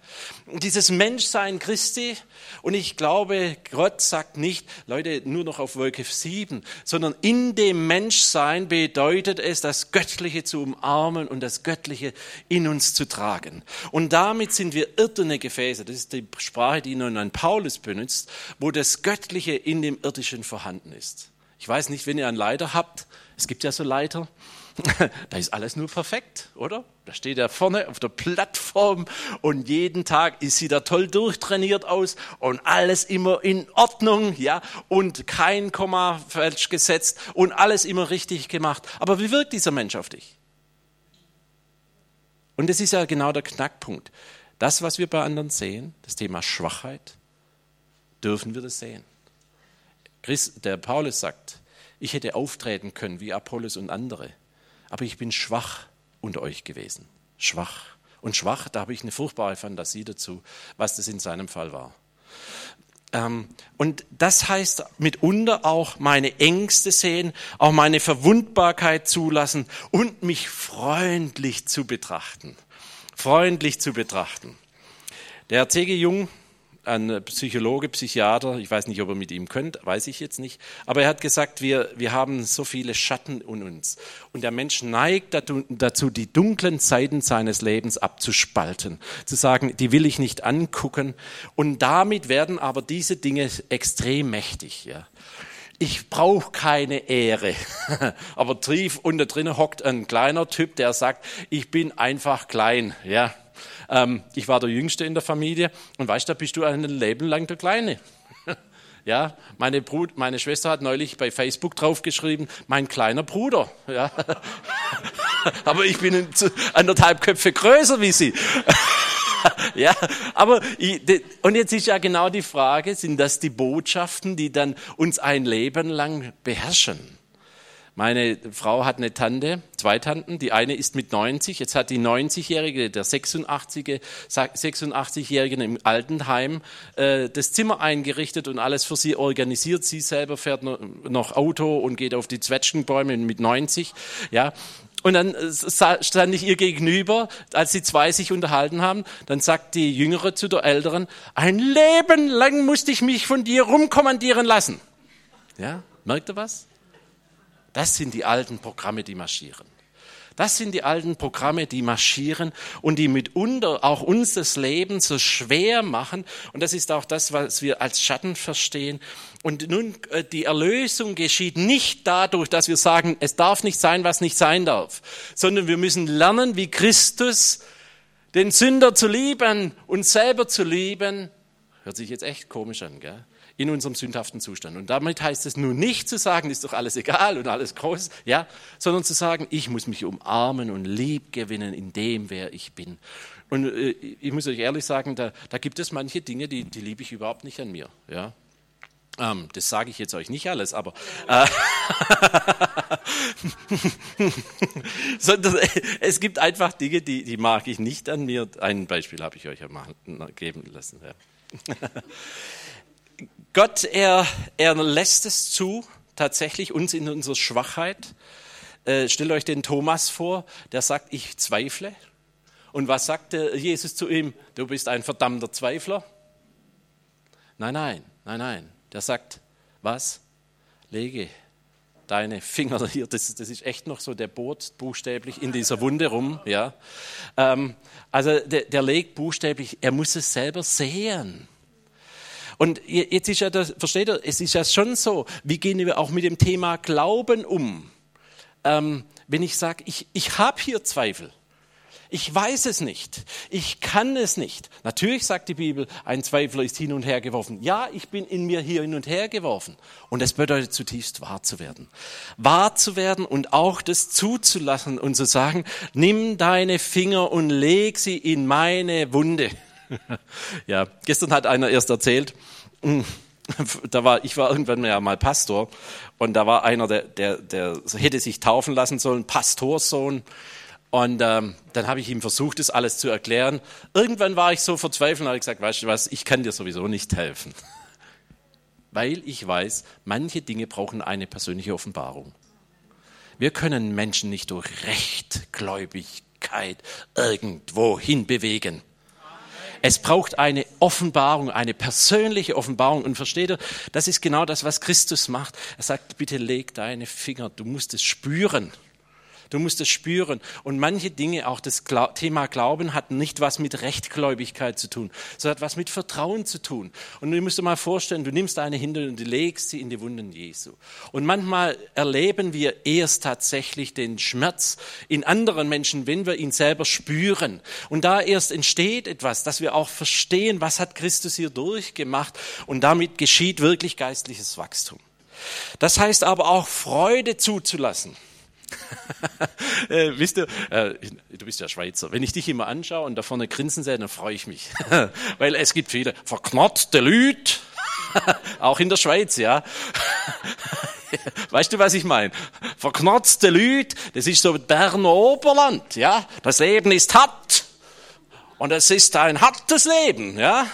dieses Menschsein Christi. Und ich glaube, Gott sagt nicht, Leute, nur noch auf Wolke 7, sondern in dem Menschsein bedeutet es, das Göttliche zu umarmen und das Göttliche in uns zu tragen. Und damit sind wir irdene Gefäße. Das ist die Sprache, die nun ein Paulus benutzt, wo das Göttliche in dem Irdischen vorhanden ist. Ich weiß nicht, wenn ihr einen Leiter habt, es gibt ja so Leiter, da ist alles nur perfekt, oder? Da steht er vorne auf der Plattform und jeden Tag ist sie da toll durchtrainiert aus und alles immer in Ordnung, ja, und kein Komma falsch gesetzt und alles immer richtig gemacht. Aber wie wirkt dieser Mensch auf dich? Und das ist ja genau der Knackpunkt. Das, was wir bei anderen sehen, das Thema Schwachheit, dürfen wir das sehen. Der Paulus sagt, ich hätte auftreten können wie Apollos und andere, aber ich bin schwach unter euch gewesen. Schwach. Und schwach, da habe ich eine furchtbare Fantasie dazu, was das in seinem Fall war. Ähm, und das heißt mitunter auch meine Ängste sehen, auch meine Verwundbarkeit zulassen und mich freundlich zu betrachten. Freundlich zu betrachten. Der C.G. Jung, ein Psychologe, Psychiater, ich weiß nicht, ob er mit ihm könnt, weiß ich jetzt nicht, aber er hat gesagt, wir, wir haben so viele Schatten in uns. Und der Mensch neigt dazu, die dunklen Zeiten seines Lebens abzuspalten, zu sagen, die will ich nicht angucken. Und damit werden aber diese Dinge extrem mächtig. Ja. Ich brauche keine Ehre. aber tief unter drin hockt ein kleiner Typ, der sagt, ich bin einfach klein. Ja, ähm, ich war der Jüngste in der Familie und weißt du, da bist du ein Leben lang der Kleine. Ja, meine, Brut, meine Schwester hat neulich bei Facebook draufgeschrieben, mein kleiner Bruder. Ja. Aber ich bin anderthalb Köpfe größer wie sie. ja, aber und jetzt ist ja genau die Frage, sind das die Botschaften, die dann uns ein Leben lang beherrschen? Meine Frau hat eine Tante, zwei Tanten. Die eine ist mit 90. Jetzt hat die 90-Jährige, der 86-Jährige 86 im Altenheim äh, das Zimmer eingerichtet und alles für sie organisiert. Sie selber fährt noch Auto und geht auf die Zwetschgenbäume mit 90. Ja, und dann äh, stand ich ihr gegenüber, als die zwei sich unterhalten haben. Dann sagt die Jüngere zu der Älteren, ein Leben lang musste ich mich von dir rumkommandieren lassen. Ja, merkt ihr was? Das sind die alten Programme, die marschieren. Das sind die alten Programme, die marschieren und die mitunter auch uns das Leben so schwer machen. Und das ist auch das, was wir als Schatten verstehen. Und nun, äh, die Erlösung geschieht nicht dadurch, dass wir sagen, es darf nicht sein, was nicht sein darf, sondern wir müssen lernen, wie Christus den Sünder zu lieben, uns selber zu lieben Hört sich jetzt echt komisch an, gell? In unserem sündhaften Zustand. Und damit heißt es nun nicht zu sagen, ist doch alles egal und alles groß, ja, sondern zu sagen, ich muss mich umarmen und lieb gewinnen in dem, wer ich bin. Und äh, ich muss euch ehrlich sagen, da, da gibt es manche Dinge, die, die liebe ich überhaupt nicht an mir, ja. Ähm, das sage ich jetzt euch nicht alles, aber äh, sondern es gibt einfach Dinge, die, die mag ich nicht an mir. Ein Beispiel habe ich euch ja mal geben lassen. Ja. Gott, er, er lässt es zu, tatsächlich uns in unserer Schwachheit. Äh, stellt euch den Thomas vor, der sagt, ich zweifle. Und was sagt Jesus zu ihm? Du bist ein verdammter Zweifler. Nein, nein, nein, nein. Der sagt, was? Lege deine Finger hier, das, das, ist echt noch so, der bohrt buchstäblich in dieser Wunde rum. Ja. Ähm, also der, der legt buchstäblich, er muss es selber sehen. Und jetzt ist ja das, versteht ihr, es ist ja schon so, wie gehen wir auch mit dem Thema Glauben um? Ähm, wenn ich sage, ich, ich habe hier Zweifel, ich weiß es nicht, ich kann es nicht. Natürlich sagt die Bibel, ein Zweifler ist hin und her geworfen. Ja, ich bin in mir hier hin und her geworfen. Und das bedeutet zutiefst wahr zu werden. Wahr zu werden und auch das zuzulassen und zu sagen, nimm deine Finger und leg sie in meine Wunde. ja, gestern hat einer erst erzählt, da war, ich war irgendwann ja mal Pastor und da war einer, der, der, der hätte sich taufen lassen sollen, Pastorssohn. Und ähm, dann habe ich ihm versucht, das alles zu erklären. Irgendwann war ich so verzweifelt und habe gesagt, weißt du was, ich kann dir sowieso nicht helfen. Weil ich weiß, manche Dinge brauchen eine persönliche Offenbarung. Wir können Menschen nicht durch Rechtgläubigkeit irgendwo hinbewegen. Es braucht eine Offenbarung, eine persönliche Offenbarung. Und versteht ihr, das ist genau das, was Christus macht. Er sagt, bitte leg deine Finger, du musst es spüren. Du musst es spüren. Und manche Dinge, auch das Thema Glauben, hat nicht was mit Rechtgläubigkeit zu tun, sondern hat was mit Vertrauen zu tun. Und du musst dir mal vorstellen, du nimmst eine Hinde und du legst sie in die Wunden Jesu. Und manchmal erleben wir erst tatsächlich den Schmerz in anderen Menschen, wenn wir ihn selber spüren. Und da erst entsteht etwas, dass wir auch verstehen, was hat Christus hier durchgemacht. Und damit geschieht wirklich geistliches Wachstum. Das heißt aber auch Freude zuzulassen. äh, wisst ihr, äh, du bist ja Schweizer. Wenn ich dich immer anschaue und da vorne grinsen sehe, dann freue ich mich. Weil es gibt viele verknottete Lüt, auch in der Schweiz, ja. Weißt du, was ich meine? Verknotzte Lüt, das ist so Berner Oberland, ja. Das Leben ist hart. Und es ist ein hartes Leben, ja.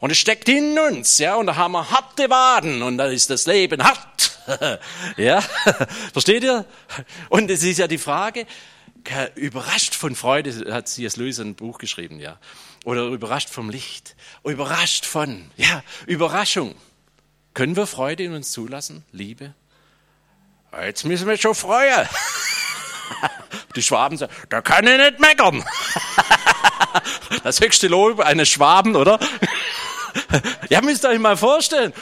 Und es steckt in uns, ja. Und da haben wir harte Waden und da ist das Leben hart. ja, versteht ihr? Und es ist ja die Frage, überrascht von Freude, hat C.S. Lewis ein Buch geschrieben, ja. Oder überrascht vom Licht. Überrascht von, ja, Überraschung. Können wir Freude in uns zulassen? Liebe? Jetzt müssen wir schon freuen. Die Schwaben sagen, da kann ich nicht meckern. Das höchste Lob eines Schwaben, oder? Ja, müsst ihr euch mal vorstellen.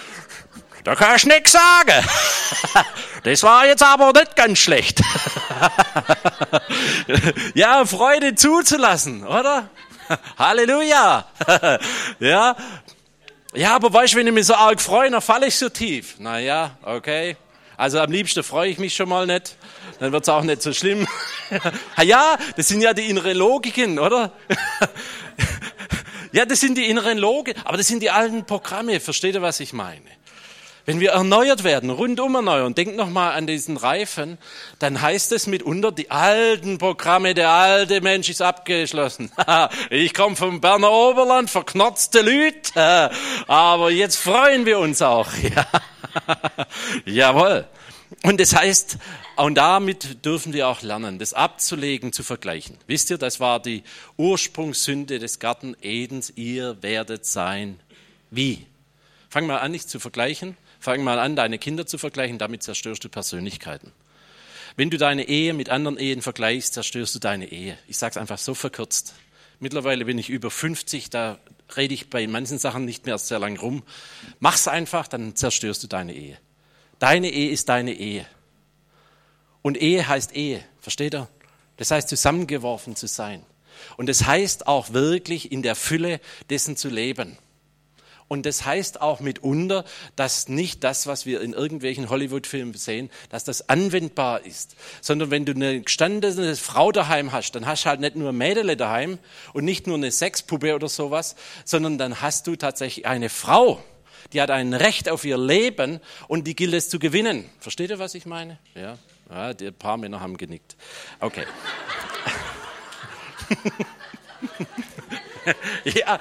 Da kann ich nichts sagen. Das war jetzt aber nicht ganz schlecht. Ja, Freude zuzulassen, oder? Halleluja. Ja. Ja, aber weißt du, wenn ich mich so arg freue, dann falle ich so tief. Na ja, okay. Also am liebsten freue ich mich schon mal nicht. Dann wird's auch nicht so schlimm. Ja, das sind ja die inneren Logiken, oder? Ja, das sind die inneren Logiken, aber das sind die alten Programme. Versteht ihr, was ich meine? Wenn wir erneuert werden, rundum erneuern, denkt nochmal an diesen Reifen, dann heißt es mitunter, die alten Programme, der alte Mensch ist abgeschlossen. ich komme vom Berner Oberland, verknotzte Lüt, aber jetzt freuen wir uns auch. Jawohl. Und das heißt, und damit dürfen wir auch lernen, das abzulegen, zu vergleichen. Wisst ihr, das war die Ursprungssünde des Garten Edens. Ihr werdet sein wie? Fang mal an, nicht zu vergleichen, Fang mal an, deine Kinder zu vergleichen, damit zerstörst du Persönlichkeiten. Wenn du deine Ehe mit anderen Ehen vergleichst, zerstörst du deine Ehe. Ich sage es einfach so verkürzt. Mittlerweile bin ich über 50, da rede ich bei manchen Sachen nicht mehr sehr lang rum. Mach's einfach, dann zerstörst du deine Ehe. Deine Ehe ist deine Ehe. Und Ehe heißt Ehe, versteht ihr? Das heißt zusammengeworfen zu sein. Und das heißt auch wirklich in der Fülle dessen zu leben. Und das heißt auch mitunter, dass nicht das, was wir in irgendwelchen Hollywood-Filmen sehen, dass das anwendbar ist. Sondern wenn du eine gestandene Frau daheim hast, dann hast du halt nicht nur Mädele daheim und nicht nur eine Sexpuppe oder sowas, sondern dann hast du tatsächlich eine Frau, die hat ein Recht auf ihr Leben und die gilt es zu gewinnen. Versteht ihr, was ich meine? Ja, ja die paar Männer haben genickt. Okay. ja,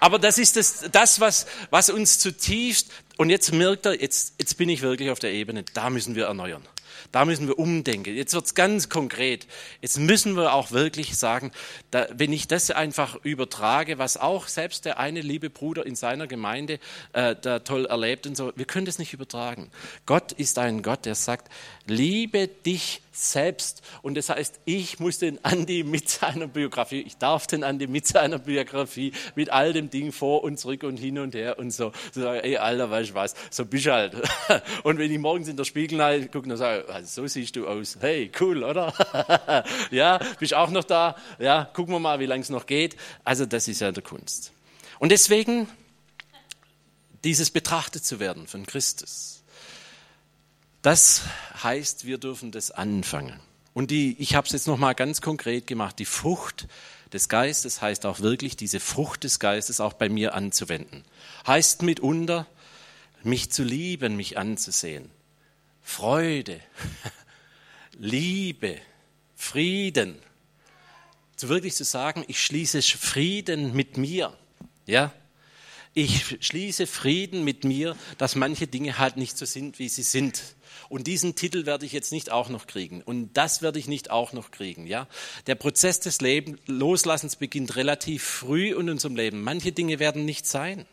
aber das ist das, das was, was uns zutiefst, und jetzt merkt er, jetzt, jetzt bin ich wirklich auf der Ebene, da müssen wir erneuern. Da müssen wir umdenken. Jetzt wird's ganz konkret. Jetzt müssen wir auch wirklich sagen, da, wenn ich das einfach übertrage, was auch selbst der eine liebe Bruder in seiner Gemeinde äh, da toll erlebt und so, wir können das nicht übertragen. Gott ist ein Gott, der sagt, liebe dich selbst. Und das heißt, ich muss den Andi mit seiner Biografie, ich darf den Andi mit seiner Biografie, mit all dem Ding vor und zurück und hin und her und so, so sagen, ey, Alter, weißt du was, so bist du halt. Und wenn ich morgens in der Spiegel gucke, dann sage ich, also, so siehst du aus. Hey, cool, oder? ja, bist auch noch da? Ja, gucken wir mal, wie lange es noch geht. Also, das ist ja der Kunst. Und deswegen, dieses betrachtet zu werden von Christus das heißt, wir dürfen das anfangen. Und die, ich habe es jetzt nochmal ganz konkret gemacht. Die Frucht des Geistes heißt auch wirklich, diese Frucht des Geistes auch bei mir anzuwenden. Heißt mitunter, mich zu lieben, mich anzusehen. Freude, Liebe, Frieden. Zu wirklich zu sagen, ich schließe Frieden mit mir. Ja? Ich schließe Frieden mit mir, dass manche Dinge halt nicht so sind, wie sie sind. Und diesen Titel werde ich jetzt nicht auch noch kriegen. Und das werde ich nicht auch noch kriegen. Ja? Der Prozess des Leben, Loslassens beginnt relativ früh in unserem Leben. Manche Dinge werden nicht sein.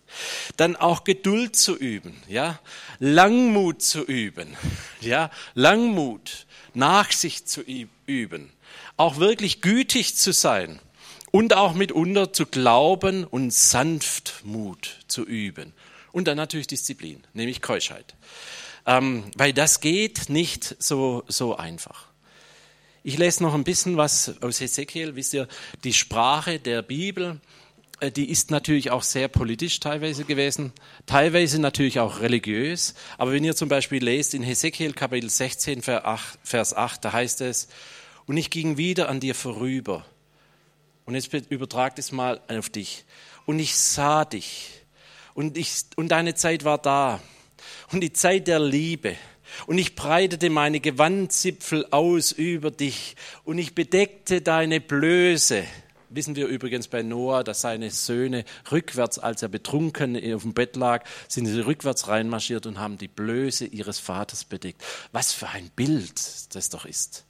Dann auch Geduld zu üben. Ja? Langmut zu üben. Ja? Langmut. Nachsicht zu üben. Auch wirklich gütig zu sein. Und auch mitunter zu glauben und Sanftmut zu üben. Und dann natürlich Disziplin, nämlich Keuschheit ähm, weil das geht nicht so, so einfach. Ich lese noch ein bisschen was aus Ezekiel. Wisst ihr, die Sprache der Bibel, äh, die ist natürlich auch sehr politisch teilweise gewesen, teilweise natürlich auch religiös. Aber wenn ihr zum Beispiel lest in Hesekiel Kapitel 16, Vers 8, da heißt es, und ich ging wieder an dir vorüber. Und jetzt übertragt es mal auf dich. Und ich sah dich. Und, ich, und deine Zeit war da und die Zeit der Liebe. Und ich breitete meine Gewandzipfel aus über dich und ich bedeckte deine Blöße. Wissen wir übrigens bei Noah, dass seine Söhne rückwärts, als er betrunken auf dem Bett lag, sind sie rückwärts reinmarschiert und haben die Blöße ihres Vaters bedeckt. Was für ein Bild das doch ist.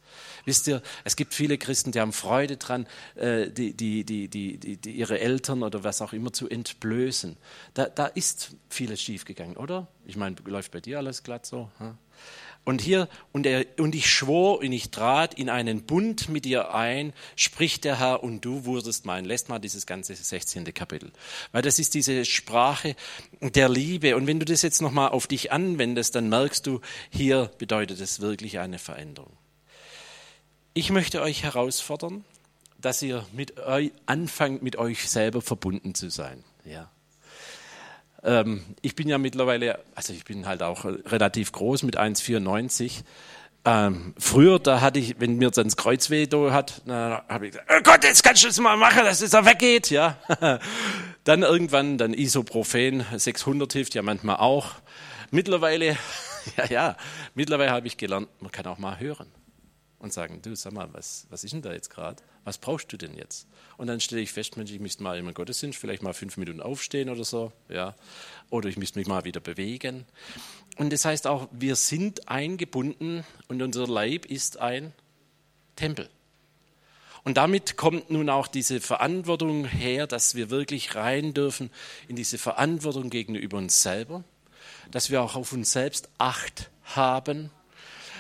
Wisst ihr, es gibt viele Christen, die haben Freude dran, äh, die, die, die, die, die, ihre Eltern oder was auch immer zu entblößen. Da, da ist vieles schiefgegangen, oder? Ich meine, läuft bei dir alles glatt so? Und hier, und, er, und ich schwor und ich trat in einen Bund mit dir ein, spricht der Herr, und du wurdest mein. Lässt mal dieses ganze 16. Kapitel. Weil das ist diese Sprache der Liebe. Und wenn du das jetzt nochmal auf dich anwendest, dann merkst du, hier bedeutet es wirklich eine Veränderung. Ich möchte euch herausfordern, dass ihr mit euch anfangt, mit euch selber verbunden zu sein. Ja. Ähm, ich bin ja mittlerweile, also ich bin halt auch relativ groß mit 1,94. Ähm, früher, da hatte ich, wenn mir dann das Kreuz weh hat, dann habe ich gesagt, oh Gott, jetzt kannst du es mal machen, dass es da weggeht, ja. dann irgendwann, dann Isoprofen 600 hilft ja manchmal auch. Mittlerweile, ja, ja, mittlerweile habe ich gelernt, man kann auch mal hören und sagen, du, sag mal, was, was ist denn da jetzt gerade? Was brauchst du denn jetzt? Und dann stelle ich fest, Mensch, ich müsste mal in meinen Gottesdienst vielleicht mal fünf Minuten aufstehen oder so, ja. Oder ich müsste mich mal wieder bewegen. Und das heißt auch, wir sind eingebunden und unser Leib ist ein Tempel. Und damit kommt nun auch diese Verantwortung her, dass wir wirklich rein dürfen in diese Verantwortung gegenüber uns selber, dass wir auch auf uns selbst Acht haben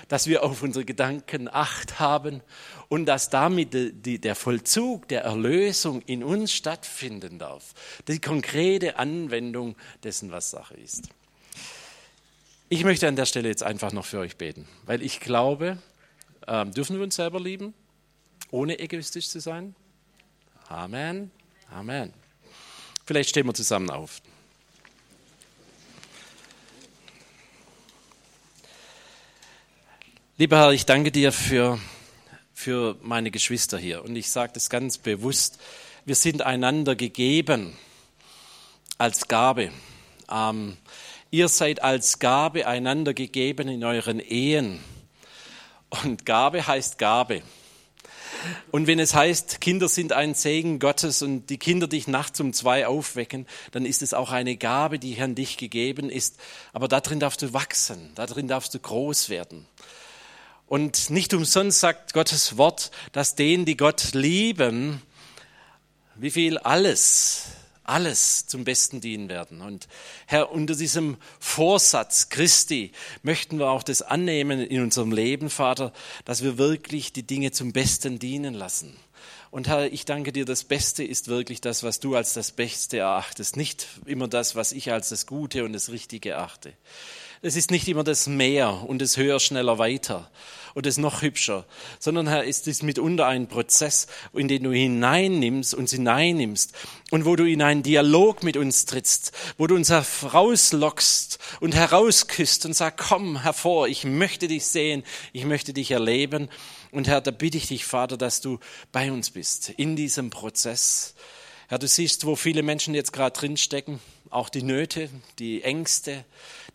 dass wir auf unsere Gedanken Acht haben und dass damit der Vollzug der Erlösung in uns stattfinden darf. Die konkrete Anwendung dessen, was Sache ist. Ich möchte an der Stelle jetzt einfach noch für euch beten, weil ich glaube, äh, dürfen wir uns selber lieben, ohne egoistisch zu sein? Amen. Amen. Vielleicht stehen wir zusammen auf. Lieber Herr, ich danke dir für, für meine Geschwister hier. Und ich sage das ganz bewusst, wir sind einander gegeben als Gabe. Ähm, ihr seid als Gabe einander gegeben in euren Ehen. Und Gabe heißt Gabe. Und wenn es heißt, Kinder sind ein Segen Gottes und die Kinder dich nachts um zwei aufwecken, dann ist es auch eine Gabe, die an dich gegeben ist. Aber darin darfst du wachsen, darin darfst du groß werden. Und nicht umsonst sagt Gottes Wort, dass denen, die Gott lieben, wie viel alles alles zum Besten dienen werden. Und Herr, unter diesem Vorsatz Christi möchten wir auch das annehmen in unserem Leben, Vater, dass wir wirklich die Dinge zum Besten dienen lassen. Und Herr, ich danke dir, das Beste ist wirklich das, was du als das Beste erachtest, nicht immer das, was ich als das Gute und das Richtige erachte. Es ist nicht immer das Mehr und das Höher, Schneller, Weiter und das noch hübscher, sondern Herr, ist es mitunter ein Prozess, in den du hineinnimmst, uns hineinnimmst und wo du in einen Dialog mit uns trittst, wo du uns herauslockst und herausküsst und sagst, komm hervor, ich möchte dich sehen, ich möchte dich erleben. Und Herr, da bitte ich dich, Vater, dass du bei uns bist in diesem Prozess. Herr, du siehst, wo viele Menschen jetzt gerade drinstecken auch die Nöte, die Ängste,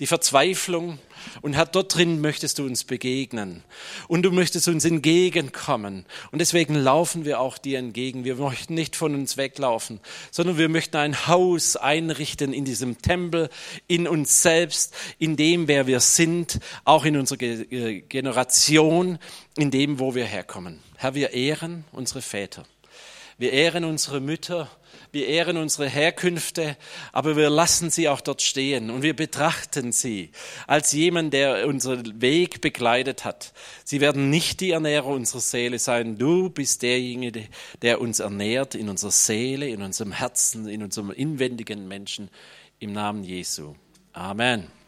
die Verzweiflung. Und Herr, dort drin möchtest du uns begegnen. Und du möchtest uns entgegenkommen. Und deswegen laufen wir auch dir entgegen. Wir möchten nicht von uns weglaufen, sondern wir möchten ein Haus einrichten in diesem Tempel, in uns selbst, in dem, wer wir sind, auch in unserer Generation, in dem, wo wir herkommen. Herr, wir ehren unsere Väter. Wir ehren unsere Mütter wir ehren unsere Herkünfte, aber wir lassen sie auch dort stehen und wir betrachten sie als jemand, der unseren Weg begleitet hat. Sie werden nicht die Ernährer unserer Seele sein. Du bist derjenige, der uns ernährt in unserer Seele, in unserem Herzen, in unserem inwendigen Menschen. Im Namen Jesu. Amen.